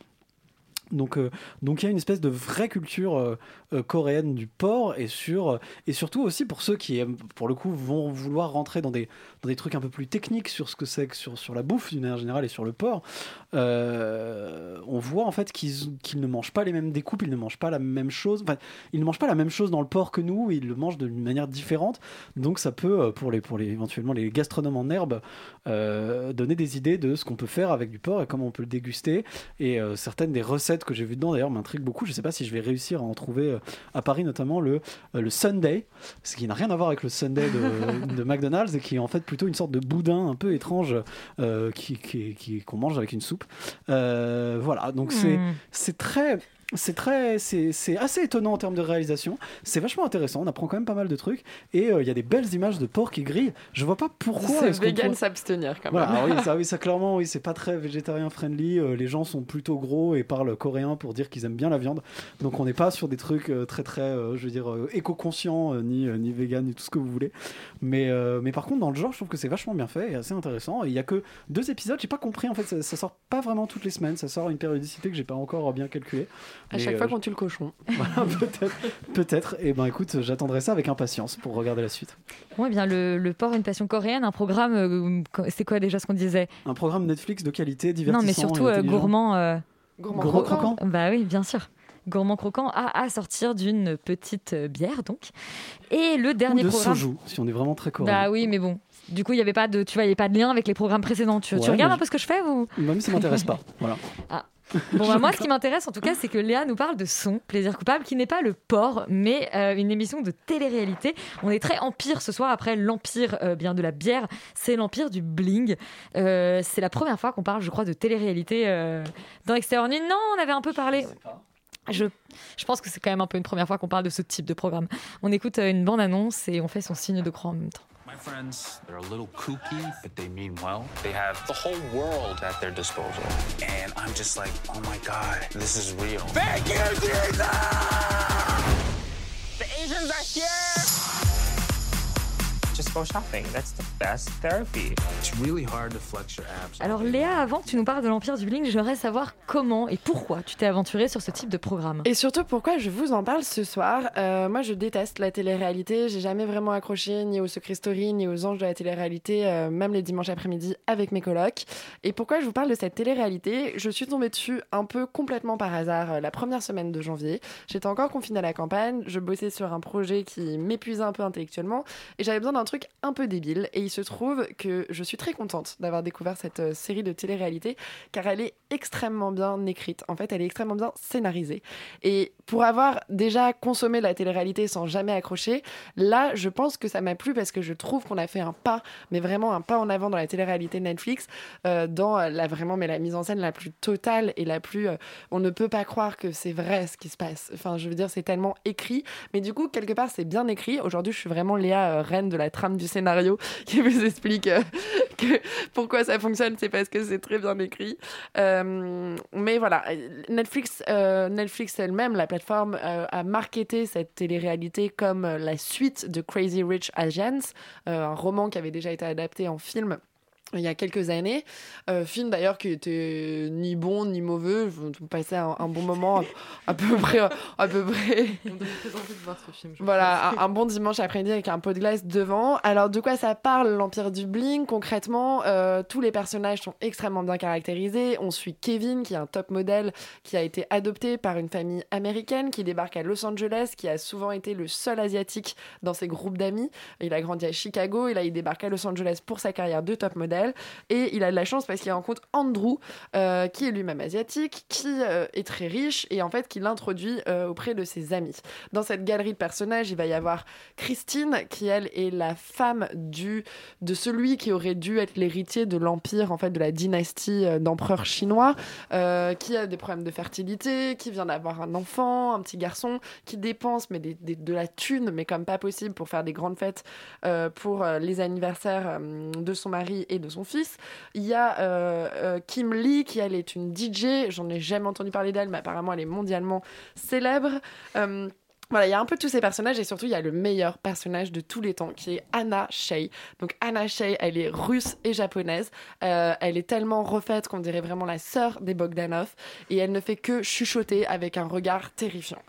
Donc, euh, donc il y a une espèce de vraie culture euh, euh, coréenne du porc et sur et surtout aussi pour ceux qui pour le coup vont vouloir rentrer dans des dans des trucs un peu plus techniques sur ce que c'est que sur sur la bouffe d'une manière générale et sur le porc. on voit en fait qu'ils ne mangent pas les mêmes découpes, ils ne mangent pas la même chose. Enfin, ils ne mangent pas la même chose dans le porc que nous, ils le mangent d'une manière différente. Donc ça peut pour les pour les éventuellement les gastronomes en herbe donner des idées de ce qu'on peut faire avec du porc et comment on peut le déguster. Et certaines des recettes que j'ai vues dedans d'ailleurs m'intriguent beaucoup. Je ne sais pas si je vais réussir à en trouver euh, à Paris notamment le, euh, le Sunday, ce qui n'a rien à voir avec le Sunday de, de McDonald's et qui est en fait plutôt une sorte de boudin un peu étrange euh, qui, qui- qui- qu'on mange avec une soupe. Euh, voilà, donc c'est Hmm. c'est très c'est très c'est assez étonnant en termes de réalisation c'est vachement intéressant on apprend quand même pas mal de trucs et euh, il y a des belles images de porc qui grillent je vois pas pourquoi C'est qu'on vegan s'abstenir quand voilà, même. alors oui, ça, oui, ça clairement, oui, c'est pas très végétarien friendly. euh, les gens sont plutôt gros et parlent coréen pour dire qu'ils aiment bien la viande. Donc on n'est pas sur des trucs euh, très très, je veux dire, éco-conscients, ni, ni vegan, ni tout ce que vous voulez. Mais, mais par contre, dans le genre, je trouve que c'est vachement bien fait et assez intéressant. Il y a que deux épisodes, j'ai pas compris en fait, ça, ça sort pas vraiment toutes les semaines, ça sort à une périodicité que j'ai pas encore bien calculée. À chaque euh, fois qu'on tue le cochon. voilà, peut-être, peut-être. Et ben écoute, j'attendrai ça avec impatience pour regarder la suite. Eh bien, le, le porc, une passion coréenne, un programme, euh, c'est quoi déjà ce qu'on disait? Un programme Netflix de qualité, divertissant. Non, mais surtout et euh, gourmand. euh, Gourmand Gros croquant. Bah oui, bien sûr. Gourmand croquant à, à sortir d'une petite euh, bière, donc. Et le Ou dernier de programme. soju, si on est vraiment très coréen. Bah oui, mais bon. Du coup, il n'y avait pas de, tu vois, il y avait pas de lien avec les programmes précédents. Tu, regardes un peu ce que je fais ou? Même ça m'intéresse pas. Voilà. Ah. Bon, bah, moi, ce qui m'intéresse en tout cas, c'est que Léa nous parle de son plaisir coupable, qui n'est pas le porc, mais euh, une émission de télé-réalité. On est très empire ce soir, après l'empire euh, bien de la bière, c'est l'empire du bling. Euh, c'est la première fois qu'on parle, je crois, de télé-réalité euh, dans Extérieur Nuit. Non, on avait un peu parlé. Je, je pense que c'est quand même un peu une première fois qu'on parle de ce type de programme. On écoute une bande-annonce et on fait son signe de croix en même temps. My friends, they're a little kooky, but they mean well. They have the whole world at their disposal. And I'm just like, oh my god, this is real. Thank you, Jesus! The Asians are here! Just go shopping. That's the best therapy. It's really hard to flex your abs. Alors Léa, avant que tu nous parles de l'empire du bling, j'aimerais savoir comment et pourquoi tu t'es aventurée sur ce type de programme. Et surtout, pourquoi je vous en parle ce soir? Euh, Moi, je déteste la télé-réalité. J'ai jamais vraiment accroché ni au Secret Story, ni aux anges de la télé-réalité, euh, même les dimanches après-midi avec mes colocs. Et pourquoi je vous parle de cette télé-réalité? Je suis tombée dessus un peu complètement par hasard euh, la première semaine de janvier. J'étais encore confinée à la campagne. Je bossais sur un projet qui m'épuisait un peu intellectuellement. Et j'avais besoin d'un truc un peu débile. Et il se trouve que je suis très contente d'avoir découvert cette euh, série de télé-réalité car elle est extrêmement bien écrite. En fait, elle est extrêmement bien scénarisée. Et pour avoir déjà consommé la télé-réalité sans jamais accrocher, là, je pense que ça m'a plu parce que je trouve qu'on a fait un pas, mais vraiment un pas en avant dans la télé-réalité Netflix, euh, dans la vraiment, mais la mise en scène la plus totale et la plus. euh, on ne peut pas croire que c'est vrai ce qui se passe. Enfin, je veux dire, c'est tellement écrit, mais du coup, quelque part, c'est bien écrit. Aujourd'hui, je suis vraiment Léa, reine de la trame du scénario, qui vous explique euh, pourquoi ça fonctionne, c'est parce que c'est très bien écrit. Euh, mais voilà, Netflix, euh, Netflix elle-même, la plateforme, a marketé cette télé-réalité comme la suite de Crazy Rich euh, un roman qui avait déjà été adapté en film il y a quelques années. Euh, film d'ailleurs qui était ni bon ni mauvais. On passait un, un bon moment, à, à peu près. À peu près. On très envie de voir ce film. je Voilà, un bon dimanche après-midi avec un pot de glace devant. Alors, de quoi ça parle, l'Empire du Bling? Concrètement, euh, tous les personnages sont extrêmement bien caractérisés. On suit Kevin, qui est un top modèle, qui a été adopté par une famille américaine, qui débarque à Los Angeles, qui a souvent été le seul asiatique dans ses groupes d'amis. Il a grandi à Chicago, et là, il débarque à Los Angeles pour sa carrière de top modèle. Et il a de la chance parce qu'il rencontre Andrew, euh, qui est lui-même asiatique, qui euh, est très riche, et en fait, qui l'introduit euh, auprès de ses amis. Dans cette galerie de personnages, il va y avoir Christine, qui elle est la femme du, de celui qui aurait dû être l'héritier de l'empire, en fait, de la dynastie d'empereurs chinois, qui a des problèmes de fertilité, qui vient d'avoir un enfant, un petit garçon, qui dépense mais de la thune, mais comme pas possible pour faire des grandes fêtes pour les anniversaires de son mari et de son fils. Il y a euh, euh, Kim Lee, qui elle est une DJ, j'en ai jamais entendu parler d'elle, mais apparemment elle est mondialement célèbre. Euh, Voilà, il y a un peu tous ces personnages et surtout il y a le meilleur personnage de tous les temps qui est Anna Shea. Donc Anna Shea, elle est russe et japonaise. Euh, elle est tellement refaite qu'on dirait vraiment la sœur des Bogdanov et elle ne fait que chuchoter avec un regard terrifiant.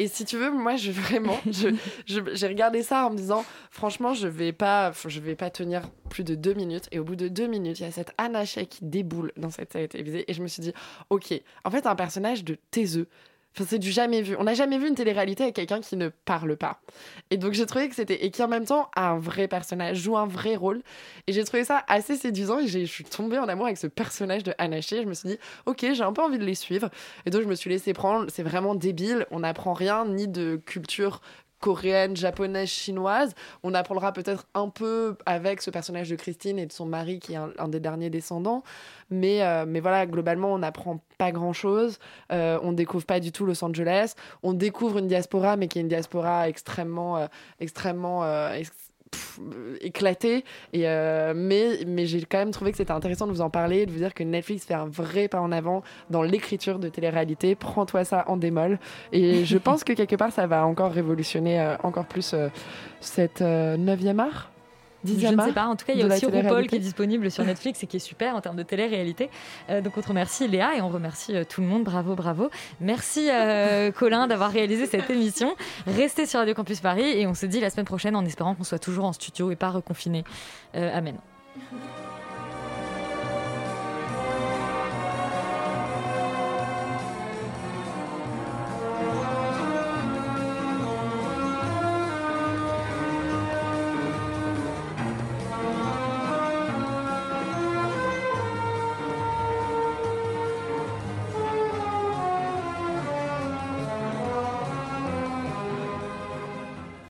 Et si tu veux, moi je vraiment, je- je- j'ai regardé ça en me disant, franchement, je vais pas, je vais pas tenir plus de deux minutes. Et au bout de deux minutes, il y a cette Anna Shea qui déboule dans cette série télévisée et je me suis dit, ok, en fait un personnage de taiseux. Enfin, c'est du jamais vu. On n'a jamais vu une télé-réalité avec quelqu'un qui ne parle pas. Et donc j'ai trouvé que c'était et qui en même temps a un vrai personnage, joue un vrai rôle. Et j'ai trouvé ça assez séduisant et je suis tombée en amour avec ce personnage de Shea. Je me suis dit, ok, j'ai un peu envie de les suivre. Et donc je me suis laissée prendre. C'est vraiment débile. On n'apprend rien ni de culture coréenne, japonaise, chinoise. On apprendra peut-être un peu avec ce personnage de Christine et de son mari qui est un, des derniers descendants. Mais, euh, mais voilà, globalement, on n'apprend pas grand-chose. Euh, on découvre pas du tout Los Angeles. On découvre une diaspora, mais qui est une diaspora extrêmement, euh, extrêmement euh, pff, euh, éclatée. Et, euh, mais mais j'ai quand même trouvé que c'était intéressant de vous en parler, de vous dire que Netflix fait un vrai pas en avant dans l'écriture de télé-réalité. Prends-toi ça en démol. Et je pense que quelque part, ça va encore révolutionner euh, encore plus cette euh, 9e Je ne sais pas. En tout cas, il y a aussi RuPaul qui est disponible sur Netflix et qui est super en termes de télé-réalité. Euh, donc, on te remercie Léa et on remercie euh, tout le monde. Bravo, bravo. Merci euh, Colin d'avoir réalisé cette émission. Restez sur Radio Campus Paris et on se dit la semaine prochaine en espérant qu'on soit toujours en studio et pas reconfiné. Amen.